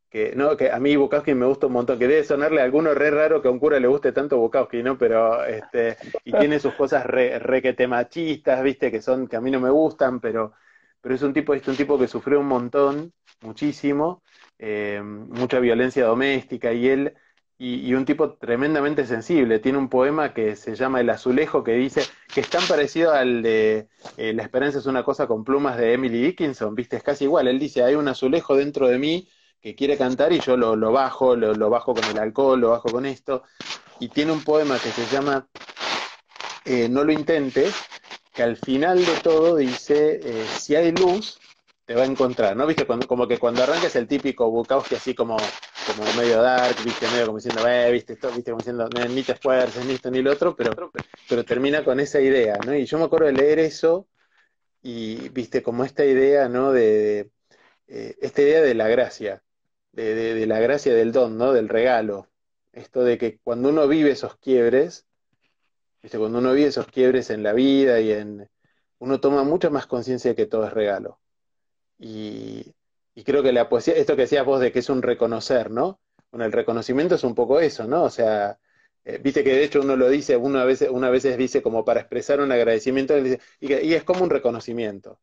que, no, que a mí Bukowski me gusta un montón, que debe sonarle a alguno re raro que a un cura le guste tanto Bukowski, ¿no? Pero, este, y tiene sus cosas re, requete machistas, viste, que son, que a mí no me gustan, pero, pero es un tipo, es un tipo que sufrió un montón, muchísimo, eh, mucha violencia doméstica, y él y, un tipo tremendamente sensible. Tiene un poema que se llama El azulejo que dice que es tan parecido al de eh, La esperanza es una cosa con plumas de Emily Dickinson, viste, es casi igual. Él dice, hay un azulejo dentro de mí que quiere cantar y yo lo, lo bajo, lo, bajo con el alcohol, lo bajo con esto. Y tiene un poema que se llama eh, No lo intentes, que al final de todo dice, eh, si hay luz, te va a encontrar, ¿no? Viste, como que cuando arranques el típico Bukowski así como como medio dark, viste, medio como diciendo, eh, viste, esto, viste, como diciendo, ni te esfuerces, ni esto ni lo otro, pero, pero termina con esa idea, ¿no? Y yo me acuerdo de leer eso y, viste, como esta idea, ¿no? De, eh, esta idea de la gracia, de, la gracia del don, ¿no? Del regalo. Esto de que cuando uno vive esos quiebres, viste, cuando uno vive esos quiebres en la vida y en... Uno toma mucha más conciencia de que todo es regalo. Y, y creo que la poesía, esto que decías vos de que es un reconocer, ¿no? Bueno, el reconocimiento es un poco eso, ¿no? O sea, eh, viste que de hecho uno lo dice, uno a veces, una veces dice como para expresar un agradecimiento, y, es como un reconocimiento.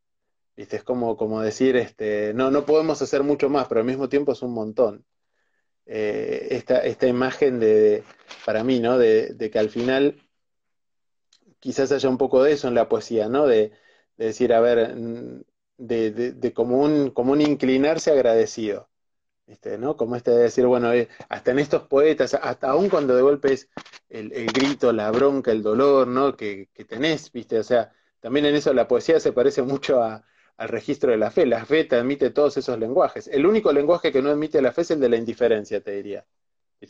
¿Viste? Es como, como decir, este, no, no podemos hacer mucho más, pero al mismo tiempo es un montón. Eh, esta, esta imagen de, para mí, ¿no? De, que al final quizás haya un poco de eso en la poesía, ¿no? De, de decir, a ver, de, de, como, un, como un inclinarse agradecido. Este, ¿no? Como este de decir, bueno, eh, hasta en estos poetas, hasta aún cuando de golpe es el, grito, la bronca, el dolor, ¿no? Que, que, tenés, ¿viste? O sea, también en eso la poesía se parece mucho a, al registro de la fe. La fe te admite todos esos lenguajes. El único lenguaje que no admite la fe es el de la indiferencia, te diría.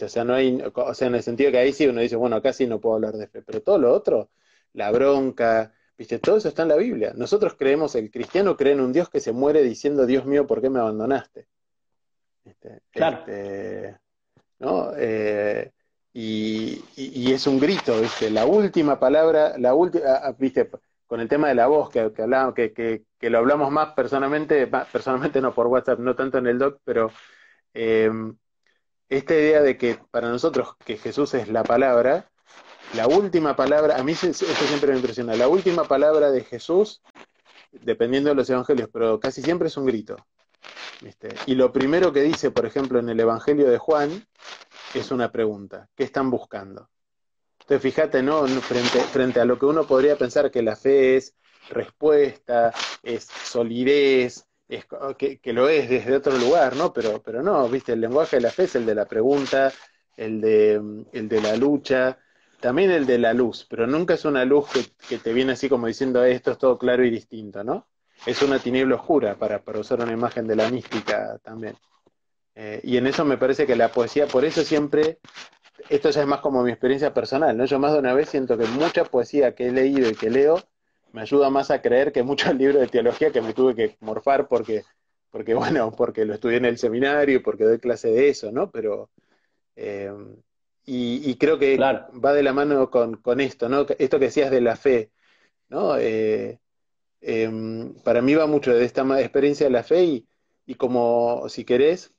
O sea, no hay, o sea, en el sentido que ahí sí uno dice, bueno, casi no puedo hablar de fe, pero todo lo otro, la bronca, ¿Viste? Todo eso está en la Biblia. Nosotros creemos, el cristiano cree en un Dios que se muere diciendo, Dios mío, ¿por qué me abandonaste? claro. Este, ¿no? Eh, y, es un grito, ¿viste? La última palabra, la última, ¿viste? Con el tema de la voz, que, que, que, lo hablamos más personalmente, personalmente no por WhatsApp, no tanto en el doc, pero eh, esta idea de que para nosotros que Jesús es la palabra, la última palabra, a mí esto siempre me impresiona, la última palabra de Jesús, dependiendo de los evangelios, pero casi siempre es un grito. Y lo primero que dice, por ejemplo, en el Evangelio de Juan, es una pregunta. ¿Qué están buscando? Entonces, fíjate, ¿no? Frente, frente a lo que uno podría pensar que la fe es respuesta, es solidez, es, que, que, lo es desde otro lugar, ¿no? Pero, pero no, viste, el lenguaje de la fe es el de la pregunta, el de, el de la lucha, también el de la luz, pero nunca es una luz que, te viene así como diciendo esto es todo claro y distinto, ¿no? Es una tiniebla oscura para, para usar una imagen de la mística también. Eh, y en eso me parece que la poesía, por eso siempre, esto ya es más como mi experiencia personal, ¿no? Yo más de una vez siento que mucha poesía que he leído y que leo me ayuda más a creer que muchos libros de teología que me tuve que morfar porque, porque bueno, porque lo estudié en el seminario, porque doy clase de eso, ¿no? Pero, eh, y, creo que va de la mano con, esto, ¿no? Esto que decías de la fe, ¿no? Eh, em, para mí va mucho de esta experiencia de la fe y, y como, si querés,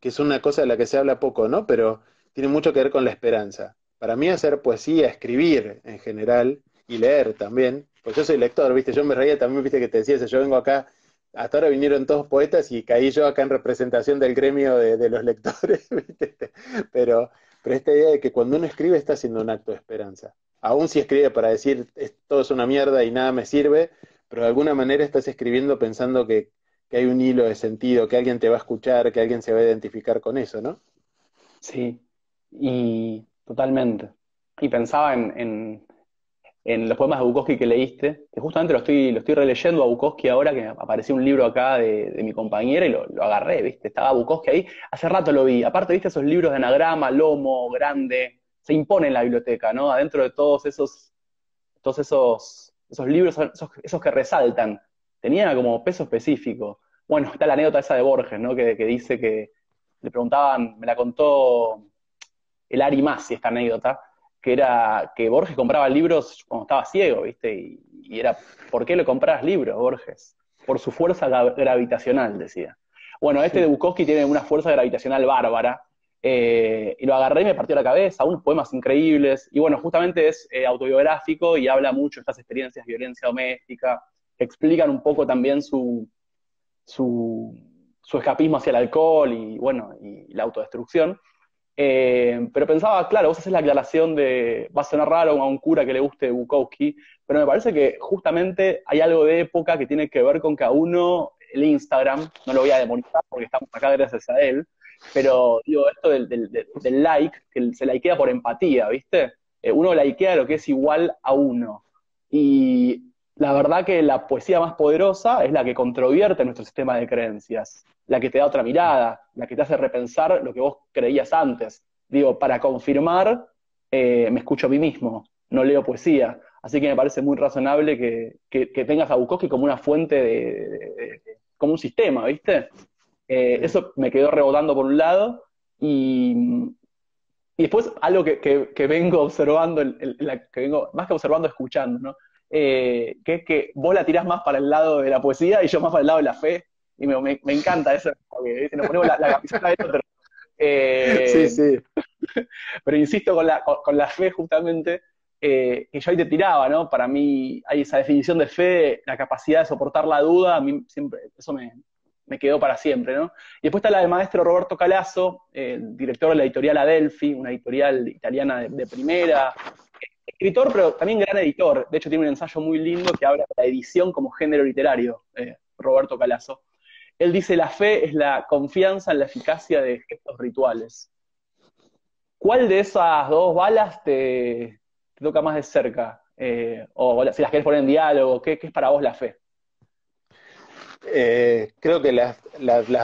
que es una cosa de la que se habla poco, ¿no? Pero tiene mucho que ver con la esperanza. Para mí hacer poesía, escribir en general y leer también, pues yo soy lector, ¿viste? Yo me reía también, ¿viste? Que te decía eso, yo vengo acá, hasta ahora vinieron todos poetas y caí yo acá en representación del gremio de, los lectores, ¿viste? Pero, pero esta idea de que cuando uno escribe está haciendo un acto de esperanza. Aún si escribe para decir todo es una mierda y nada me sirve, pero de alguna manera estás escribiendo pensando que, que hay un hilo de sentido, que alguien te va a escuchar, que alguien se va a identificar con eso, ¿no? Sí, y totalmente. Y pensaba en, en, los poemas de Bukowski que leíste, que justamente lo estoy, lo estoy releyendo a Bukowski ahora, que apareció un libro acá de, mi compañera y lo, agarré, ¿viste? Estaba Bukowski ahí, hace rato lo vi. Aparte, ¿viste? Esos libros de anagrama, lomo, grande, se impone en la biblioteca, ¿no? Adentro de todos esos, todos esos, esos libros, esos, esos que resaltan tenía como peso específico. Bueno, está la anécdota esa de Borges, ¿no? Que, dice que le preguntaban, me la contó el Ari Masi esta anécdota, que era que Borges compraba libros cuando estaba ciego, ¿viste? Y, era, ¿por qué le compras libros, Borges? Por su fuerza gravitacional, decía. Bueno, este de Bukowski tiene una fuerza gravitacional bárbara, eh, y lo agarré y me partió la cabeza, unos poemas increíbles, y bueno, justamente es eh, autobiográfico y habla mucho de estas experiencias de violencia doméstica, explican un poco también su, su, escapismo hacia el alcohol y, bueno, y la autodestrucción. Eh, pero pensaba, claro, vos haces la aclaración de, va a sonar raro a un cura que le guste Bukowski, pero me parece que justamente hay algo de época que tiene que ver con que a uno el Instagram, no lo voy a demonizar porque estamos acá gracias a él, pero digo, esto del, del, like, que se likea por empatía, ¿viste? Eh, uno likea lo que es igual a uno. Y la verdad que la poesía más poderosa es la que controvierte nuestro sistema de creencias, la que te da otra mirada, la que te hace repensar lo que vos creías antes. Digo, para confirmar, eh, me escucho a mí mismo, no leo poesía. Así que me parece muy razonable que, tengas a Bukowski como una fuente de, como un sistema, ¿viste? Eh, eso me quedó rebotando por un lado y, después algo que, vengo observando, que vengo, más que observando, escuchando, ¿no? Eh, que es que vos la tirás más para el lado de la poesía y yo más para el lado de la fe. Y me, encanta eso, porque nos ponemos la, camiseta del otro. Eh, sí, sí. Pero insisto con la, con, la fe justamente, eh, que yo ahí te tiraba, ¿no? Para mí hay esa definición de fe, la capacidad de soportar la duda, a mí siempre, eso me, quedó para siempre, ¿no? Y después está la del maestro Roberto Calazo, el director de la editorial Adelphi, una editorial italiana de primera, escritor, pero también gran editor. De hecho, tiene un ensayo muy lindo que habla de la edición como género literario, eh, Roberto Calazo. Él dice, la fe es la confianza en la eficacia de gestos rituales. ¿Cuál de esas dos balas te, toca más de cerca? Eh, o si las querés poner en diálogo, ¿qué, es para vos la fe? Eh, creo que las,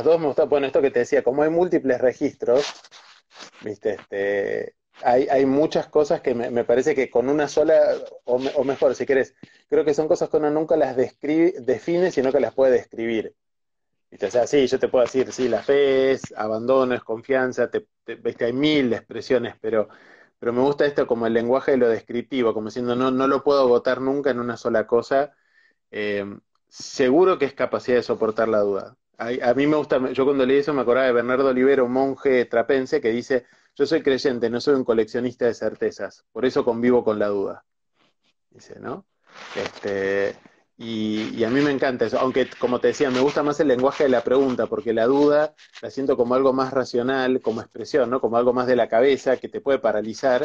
dos me gustan. Bueno, esto que te decía, como hay múltiples registros, viste, este, hay, muchas cosas que me, parece que con una sola, o, mejor, si querés, creo que son cosas que uno nunca las define, sino que las puede describir. O sea, sí, yo te puedo decir, sí, la fe es abandono, es confianza, te, hay mil expresiones, pero, pero me gusta esto como el lenguaje de lo descriptivo, como diciendo, no, no lo puedo agotar nunca en una sola cosa. Eh, seguro que es capacidad de soportar la duda. A, mí me gusta, yo cuando leí eso me acordaba de Bernardo Olivero, monje trapense, que dice, yo soy creyente, no soy un coleccionista de certezas, por eso convivo con la duda. Dice, ¿no? Este, y, a mí me encanta eso, aunque como te decía, me gusta más el lenguaje de la pregunta, porque la duda la siento como algo más racional, como expresión, ¿no? Como algo más de la cabeza que te puede paralizar,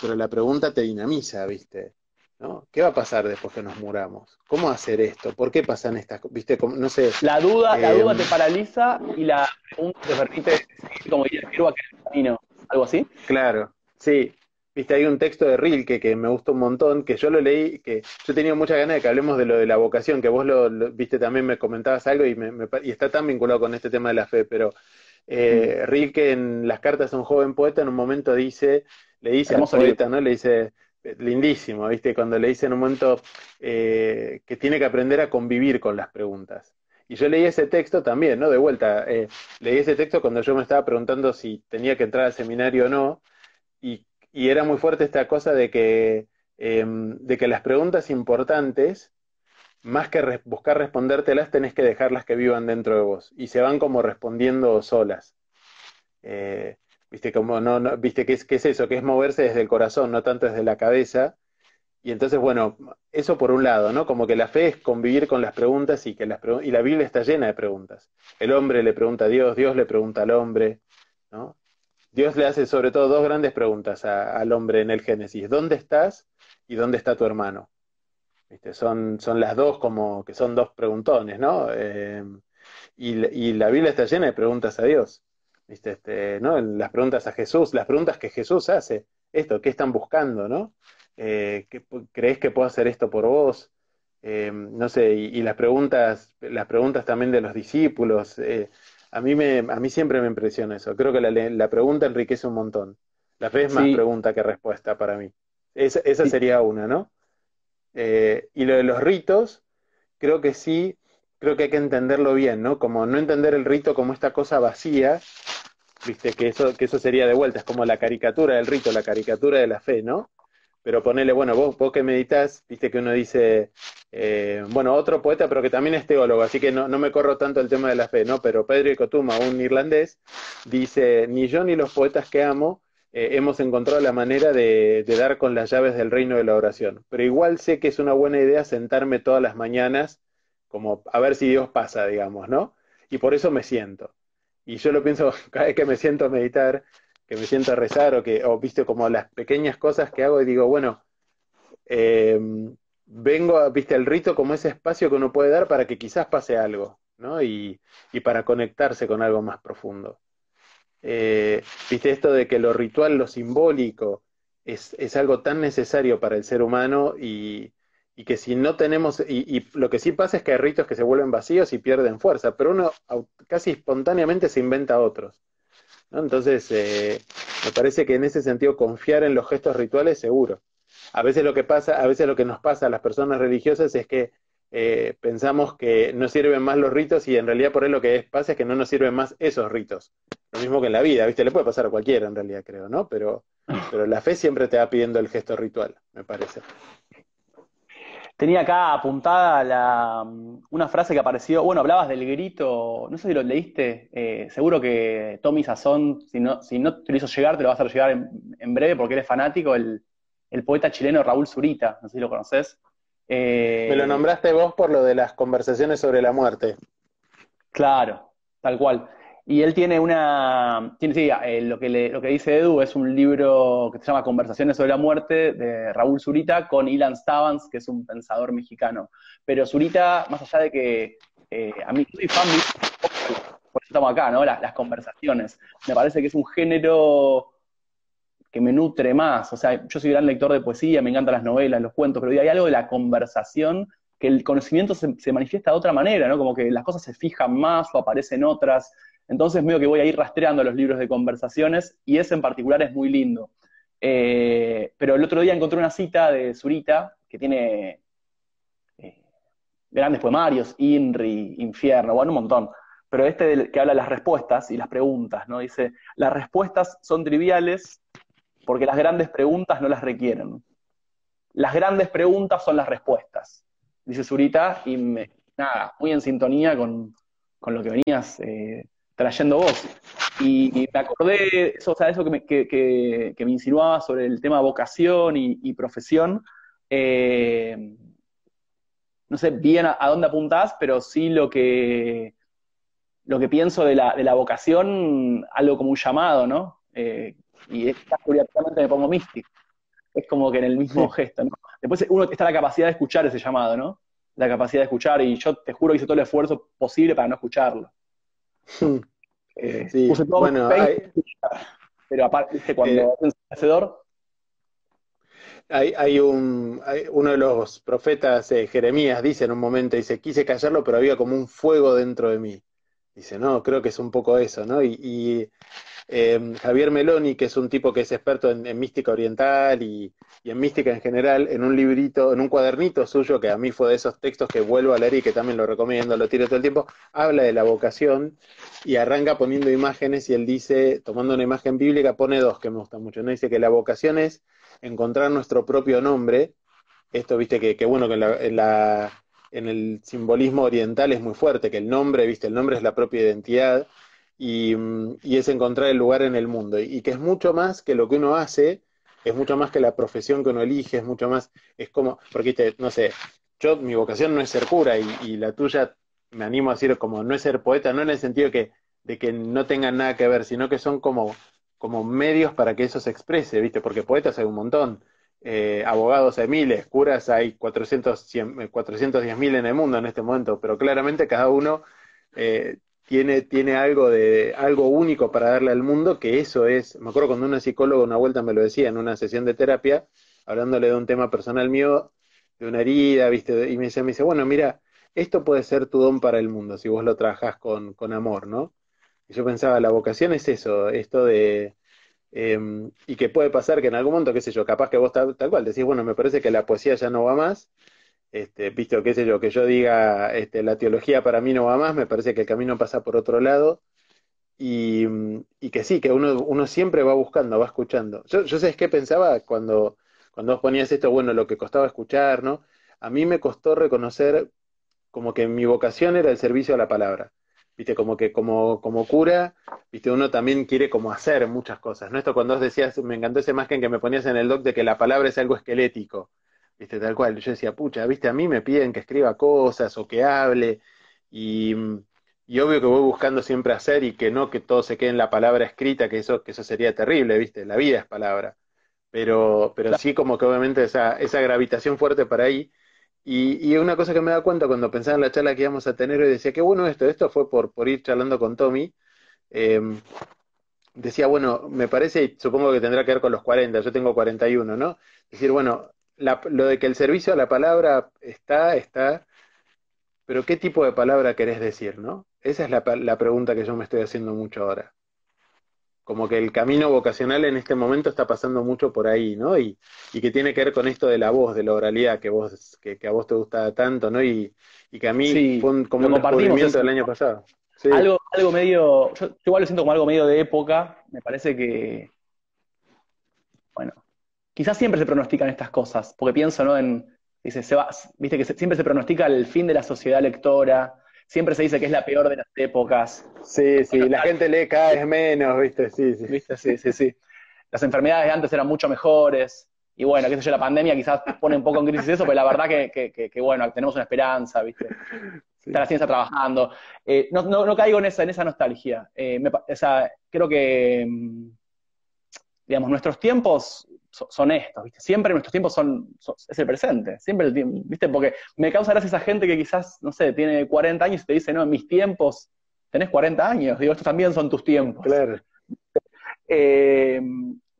pero la pregunta te dinamiza, ¿viste? ¿No? ¿Qué va a pasar después que nos muramos? ¿Cómo hacer esto? ¿Por qué pasan estas cosas? ¿Viste? No sé. La duda, la duda eh, te paraliza y la pregunta te permite como diría que el camino. ¿Algo así? Claro, sí. viste, hay un texto de Rilke que me gusta un montón, que yo lo leí, que yo tenía muchas ganas de que hablemos de lo de la vocación, que vos lo, viste también me comentabas algo y, me, y está tan vinculado con este tema de la fe, pero eh, mm. Rilke en las cartas a un joven poeta en un momento dice, le dice al poeta, ¿no? Le dice, lindísimo, ¿viste? Cuando le dice en un momento eh, que tiene que aprender a convivir con las preguntas. Y yo leí ese texto también, ¿no? De vuelta, eh, leí ese texto cuando yo me estaba preguntando si tenía que entrar al seminario o no, y, era muy fuerte esta cosa de que, em, de que las preguntas importantes, más que buscar respondértelas, tenés que dejarlas que vivan dentro de vos, y se van como respondiendo solas. Eh, viste, como no, viste qué es, es eso, que es moverse desde el corazón, no tanto desde la cabeza, y entonces, bueno, eso por un lado, ¿no? Como que la fe es convivir con las preguntas y que las y la Biblia está llena de preguntas. El hombre le pregunta a Dios, Dios le pregunta al hombre, ¿no? Dios le hace sobre todo dos grandes preguntas al hombre en el Génesis. ¿Dónde estás y dónde está tu hermano? ¿Viste? Son, son las dos como que son dos preguntones, ¿no? Eh, y, la Biblia está llena de preguntas a Dios. ¿Viste? Este, ¿no? Las preguntas a Jesús, las preguntas que Jesús hace. Esto, ¿qué están buscando, no? Eh, ¿crees que puedo hacer esto por vos? Eh, no sé, y, las preguntas, las preguntas también de los discípulos, eh, a, mí me, a mí siempre me impresiona eso. Creo que la, pregunta enriquece un montón. La fe es más pregunta que respuesta para mí. esa sería una, ¿no? y lo de los ritos, creo que sí, creo que hay que entenderlo bien, ¿no? Como no entender el rito como esta cosa vacía, viste, que eso, que eso sería de vuelta, es como la caricatura del rito, la caricatura de la fe, ¿no? pero ponele, bueno, vos, vos que meditas, viste que uno dice, eh, bueno, otro poeta, pero que también es teólogo, así que no, me corro tanto el tema de la fe, ¿no? Pero Pedro y Cotuma, un irlandés, dice, ni yo ni los poetas que amo eh, hemos encontrado la manera de, dar con las llaves del reino de la oración, pero igual sé que es una buena idea sentarme todas las mañanas, como a ver si Dios pasa, digamos, ¿no? Y por eso me siento. Y yo lo pienso cada vez que me siento a meditar, que me siento a rezar o que, o viste, como las pequeñas cosas que hago y digo, bueno, eh, vengo, viste, el rito como ese espacio que uno puede dar para que quizás pase algo, ¿no? Y, para conectarse con algo más profundo. Eh, viste, esto de que lo ritual, lo simbólico, es, es algo tan necesario para el ser humano y, y que si no tenemos, y, y, lo que sí pasa es que hay ritos que se vuelven vacíos y pierden fuerza, pero uno casi espontáneamente se inventa otros. Entonces, eh, me parece que en ese sentido confiar en los gestos rituales seguro. A veces lo que pasa, a veces lo que nos pasa a las personas religiosas es que eh, pensamos que no sirven más los ritos y en realidad por ahí lo que pasa es que no nos sirven más esos ritos. Lo mismo que en la vida, ¿viste? Le puede pasar a cualquiera en realidad, creo, ¿no? Pero, pero la fe siempre te va pidiendo el gesto ritual, me parece. Tenía acá apuntada una frase que apareció, bueno, hablabas del grito, no sé si lo leíste, eh, seguro que Tommy Sazón, si no, si no te lo hizo llegar, te lo vas a hacer llegar en, breve porque eres fanático, el, poeta chileno Raúl Zurita, no sé si lo conoces. Eh, Me lo nombraste vos por lo de las conversaciones sobre la muerte. Claro, tal cual. Y él tiene una, tiene, sí, eh, lo, que lo que dice Edu es un libro que se llama Conversaciones sobre la muerte de Raúl Zurita con Ilan Stavans, que es un pensador mexicano. Pero Zurita, más allá de que eh, a mí soy fan, por eso estamos acá, ¿no? Las, las, conversaciones. Me parece que es un género que me nutre más. O sea, yo soy gran lector de poesía, me encantan las novelas, los cuentos, pero hay algo de la conversación que el conocimiento se, se manifiesta de otra manera, ¿no? Como que las cosas se fijan más o aparecen otras. Entonces, medio que voy a ir rastreando los libros de conversaciones y ese en particular es muy lindo. Eh, pero el otro día encontré una cita de Zurita que tiene eh, grandes poemarios, INRI, Infierno, bueno, un montón. Pero este que habla de las respuestas y las preguntas, ¿no? Dice, las respuestas son triviales porque las grandes preguntas no las requieren. Las grandes preguntas son las respuestas, dice Zurita, y nada, muy en sintonía con, lo que venías eh, trayendo vos. Y, me acordé, eso, o sea, eso que me, que, me insinuaba sobre el tema vocación y, profesión. Eh, no sé bien a, dónde apuntás, pero sí lo que, lo que pienso de la, de la vocación, algo como un llamado, ¿no? Eh, y esta curiosamente me pongo místico. Es como que en el mismo gesto, ¿no? Después uno está la capacidad de escuchar ese llamado, ¿no? La capacidad de escuchar, y yo te juro que hice todo el esfuerzo posible para no escucharlo. Eh, sí, bueno, pero aparte, cuando eh, hacedor. hay, hay, un, uno de los profetas, eh, Jeremías, dice en un momento, dice, quise callarlo, pero había como un fuego dentro de mí. Dice, no, creo que es un poco eso, ¿no? Y, eh, Javier Meloni, que es un tipo que es experto en, mística oriental y, en mística en general, en un librito, en un cuadernito suyo, que a mí fue de esos textos que vuelvo a leer y que también lo recomiendo, lo tiro todo el tiempo, habla de la vocación y arranca poniendo imágenes y él dice, tomando una imagen bíblica, pone dos que me gustan mucho, ¿no? Dice que la vocación es encontrar nuestro propio nombre, esto, viste, que, bueno, que en la en el simbolismo oriental es muy fuerte, que el nombre, viste, el nombre es la propia identidad y, mm, es encontrar el lugar en el mundo. Y, que es mucho más que lo que uno hace, es mucho más que la profesión que uno elige, es mucho más, es como, porque, no sé, yo, mi vocación no es ser cura y, la tuya, me animo a decir, como no es ser poeta, no en el sentido que, de que no tengan nada que ver, sino que son como, como medios para que eso se exprese, ¿viste? Porque poetas hay un montón. Eh, abogados hay miles, curas hay 400, 410 mil en el mundo en este momento, pero claramente cada uno eh, tiene, tiene algo, de, algo único para darle al mundo, que eso es, me acuerdo cuando una psicóloga una vuelta me lo decía en una sesión de terapia, hablándole de un tema personal mío, de una herida, ¿viste? Y me dice, me dice, bueno, mira, esto puede ser tu don para el mundo si vos lo trabajás con, con amor, ¿no? Y yo pensaba, la vocación es eso, esto de, Em, y que puede pasar que en algún momento, qué sé yo, capaz que vos tal, cual decís, bueno, me parece que la poesía ya no va más, este, visto, qué sé yo, que yo diga, este, la teología para mí no va más, me parece que el camino pasa por otro lado, y, que sí, que uno, uno siempre va buscando, va escuchando. Yo, yo sé qué pensaba cuando, cuando vos ponías esto, bueno, lo que costaba escuchar, ¿no? A mí me costó reconocer como que mi vocación era el servicio a la palabra viste, como que como, como cura, viste, uno también quiere como hacer muchas cosas, ¿no? Esto cuando vos decías, me encantó esa imagen que me ponías en el doc de que la palabra es algo esquelético, viste, tal cual, yo decía, pucha, viste, a mí me piden que escriba cosas o que hable, y, y obvio que voy buscando siempre hacer y que no que todo se quede en la palabra escrita, que eso, que eso sería terrible, viste, la vida es palabra, pero, pero sí como que obviamente esa, esa gravitación fuerte para ahí, y, y, una cosa que me da cuenta cuando pensaba en la charla que íbamos a tener y decía, qué bueno esto, esto fue por, por ir charlando con Tommy. Em, decía, bueno, me parece, y supongo que tendrá que ver con los 40, yo tengo 41, ¿no? Decir, bueno, lo de que el servicio a la palabra está, está, pero ¿qué tipo de palabra querés decir, no? Esa es la, la pregunta que yo me estoy haciendo mucho ahora como que el camino vocacional en este momento está pasando mucho por ahí, ¿no? Y, y que tiene que ver con esto de la voz, de la oralidad, que vos, que, a vos te gusta tanto, ¿no? Y, y que a mí fue como un descubrimiento del año pasado. Algo, algo medio, yo, igual lo siento como algo medio de época, me parece que, bueno, quizás siempre se pronostican estas cosas, porque pienso, ¿no? En, dice, se va, viste que siempre se pronostica el fin de la sociedad lectora, siempre se dice que es la peor de las épocas. Sí, sí, la gente lee cada vez menos, ¿viste? Sí, sí. ¿Viste? Sí, sí, sí. Las enfermedades de antes eran mucho mejores. Y bueno, qué sé yo, la pandemia quizás pone un poco en crisis eso, pero la verdad que, que, bueno, tenemos una esperanza, ¿viste? Está la ciencia trabajando. Eh, no, no, no, caigo en esa, en esa nostalgia. Eh, o sea, creo que, mm, digamos, nuestros tiempos son estos, ¿viste? Siempre nuestros tiempos son, es el presente, siempre el tiempo, ¿viste? Porque me causa gracia esa gente que quizás, no sé, tiene 40 años y te dice, no, en mis tiempos, tenés 40 años, digo, estos también son tus tiempos. Claro. Eh,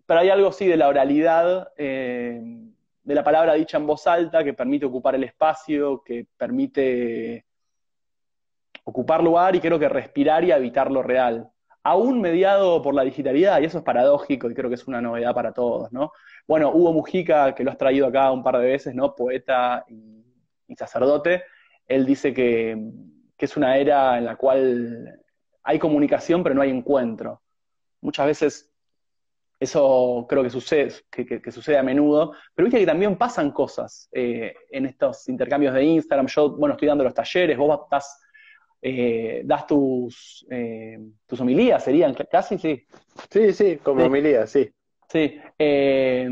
pero hay algo, sí, de la oralidad, eh, de la palabra dicha en voz alta, que permite ocupar el espacio, que permite ocupar lugar y creo que respirar y habitar lo real aún mediado por la digitalidad, y eso es paradójico y creo que es una novedad para todos, ¿no? Bueno, Hugo Mujica, que lo has traído acá un par de veces, ¿no? Poeta y, sacerdote, él dice que, es una era en la cual hay comunicación pero no hay encuentro. Muchas veces eso creo que sucede, que, sucede a menudo, pero viste que también pasan cosas eh, en estos intercambios de Instagram. Yo, bueno, estoy dando los talleres, vos estás eh, das tus, eh, tus homilías, serían casi, sí. Sí, sí, como homilías, sí. Sí, eh,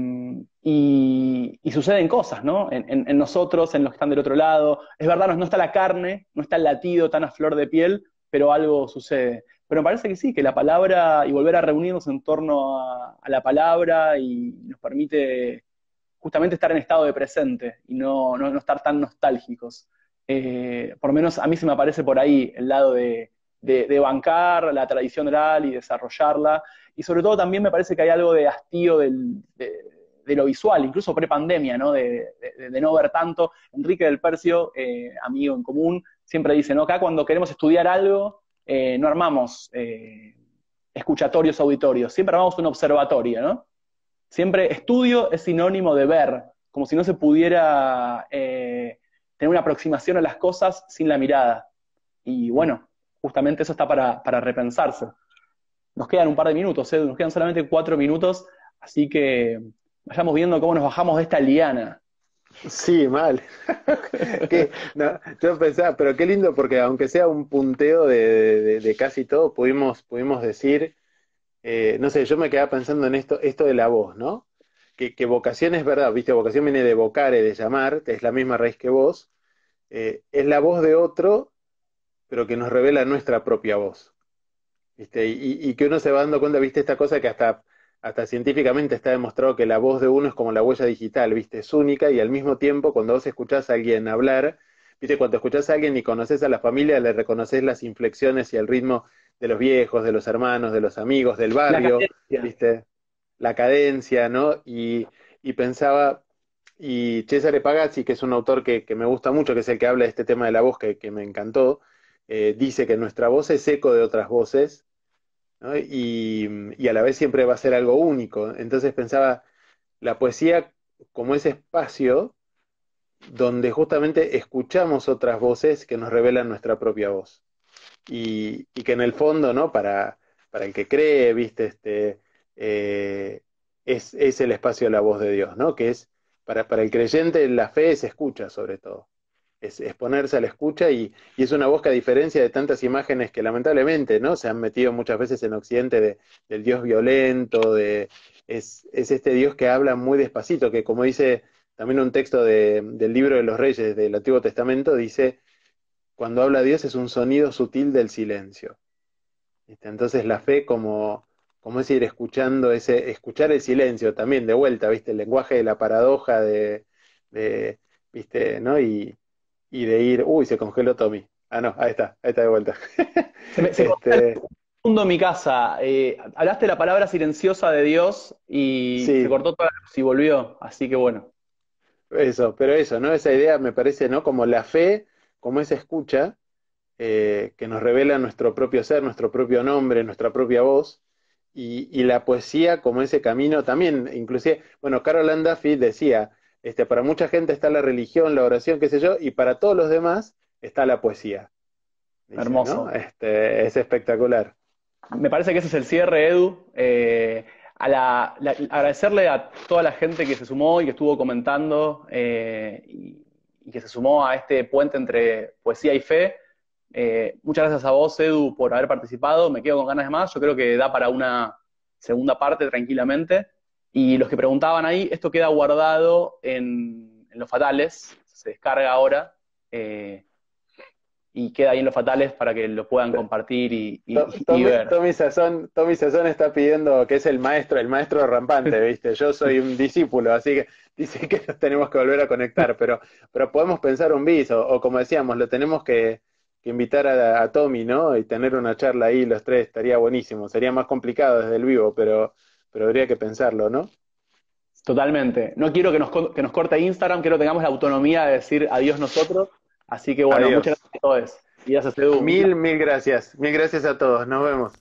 y, suceden cosas, ¿no? En, nosotros, en los que están del otro lado. Es verdad, no, está la carne, no está el latido tan a flor de piel, pero algo sucede. Pero me parece que sí, que la palabra y volver a reunirnos en torno a, la palabra y nos permite justamente estar en estado de presente y no, no estar tan nostálgicos. Eh, por lo menos a mí se me aparece por ahí el lado de, bancar la tradición oral y desarrollarla. Y sobre todo también me parece que hay algo de hastío de lo visual, incluso pre-pandemia, ¿no? De, no ver tanto. Enrique del Percio, eh, amigo en común, siempre dice, ¿no? Acá cuando queremos estudiar algo, eh, no armamos escuchatorios auditorios, siempre armamos un observatorio, ¿no? Siempre estudio es sinónimo de ver, como si no se pudiera tener una aproximación a las cosas sin la mirada. Y bueno, justamente eso está para, para repensarse. Nos quedan un par de minutos, nos quedan solamente cuatro minutos, así que vayamos viendo cómo nos bajamos de esta liana. Sí, mal. yo pensaba, pero qué lindo porque aunque sea un punteo de, casi todo, pudimos, pudimos decir, eh, no sé, yo me quedaba pensando en esto, esto de la voz, ¿no? Que, vocación es verdad, viste, vocación viene de vocare, de llamar, es la misma raíz que voz, eh, es la voz de otro, pero que nos revela nuestra propia voz. ¿Viste? Y, y, que uno se va dando cuenta, viste, esta cosa que hasta hasta científicamente está demostrado que la voz de uno es como la huella digital, ¿viste? Es única y al mismo tiempo cuando vos escuchás a alguien hablar, ¿viste? Cuando escuchás a alguien y conoces a la familia, le reconoces las inflexiones y el ritmo de los viejos, de los hermanos, de los amigos, del barrio, ¿viste? La cadencia, ¿no? Y, pensaba, y Cesare Pagazzi, que es un autor que, me gusta mucho, que es el que habla de este tema de la voz, que, me encantó, eh, dice que nuestra voz es eco de otras voces y, a la vez siempre va a ser algo único. Entonces pensaba, la poesía como ese espacio donde justamente escuchamos otras voces que nos revelan nuestra propia voz. Y, que en el fondo, ¿no? Para, para el que cree, viste, este, eh, es, es, el espacio de la voz de Dios, ¿no? Que es, para, para el creyente, la fe se escucha sobre todo es, ponerse a la escucha y, es una voz que a diferencia de tantas imágenes que lamentablemente no se han metido muchas veces en Occidente del Dios violento, de, es, este Dios que habla muy despacito, que como dice también un texto del libro de los reyes del Antiguo Testamento, dice, cuando habla Dios es un sonido sutil del silencio. Entonces la fe como, como es ir escuchando ese, escuchar el silencio también de vuelta, ¿viste? El lenguaje de la paradoja de, de ¿viste? ¿no? Y, y de ir, uy, se congeló Tommy. Ah, no, ahí está, ahí está de vuelta. Se me, se este... mi casa. Eh, hablaste la palabra silenciosa de Dios y se cortó toda la y volvió, así que bueno. Eso, pero eso, ¿no? Esa idea me parece, ¿no? Como la fe, como esa escucha eh, que nos revela nuestro propio ser, nuestro propio nombre, nuestra propia voz, y, y la poesía como ese camino también, inclusive, bueno, Carol Andafi decía, este, para mucha gente está la religión, la oración, qué sé yo, y para todos los demás está la poesía. Hermoso. Este, es espectacular. Me parece que ese es el cierre, Edu. Eh, agradecerle a toda la gente que se sumó y que estuvo comentando eh, y, que se sumó a este puente entre poesía y fe. Eh, muchas gracias a vos, Edu, por haber participado. Me quedo con ganas de más. Yo creo que da para una segunda parte tranquilamente. Y los que preguntaban ahí, esto queda guardado en, los fatales, se descarga ahora eh, y queda ahí en los fatales para que lo puedan compartir y, ver. Tommy Sazón, Tommy Sazón está pidiendo que es el maestro, el maestro rampante, ¿viste? Yo soy un discípulo, así que dice que nos tenemos que volver a conectar, pero, pero podemos pensar un bis, o, como decíamos, lo tenemos que, invitar a, a, Tommy, ¿no? Y tener una charla ahí los tres, estaría buenísimo. Sería más complicado desde el vivo, pero pero habría que pensarlo, ¿no? Totalmente. No quiero que nos, que nos corte Instagram, quiero que tengamos la autonomía de decir adiós nosotros. Así que bueno, muchas gracias a todos. Y gracias, Edu. Mil, mil gracias. Mil gracias a todos. Nos vemos.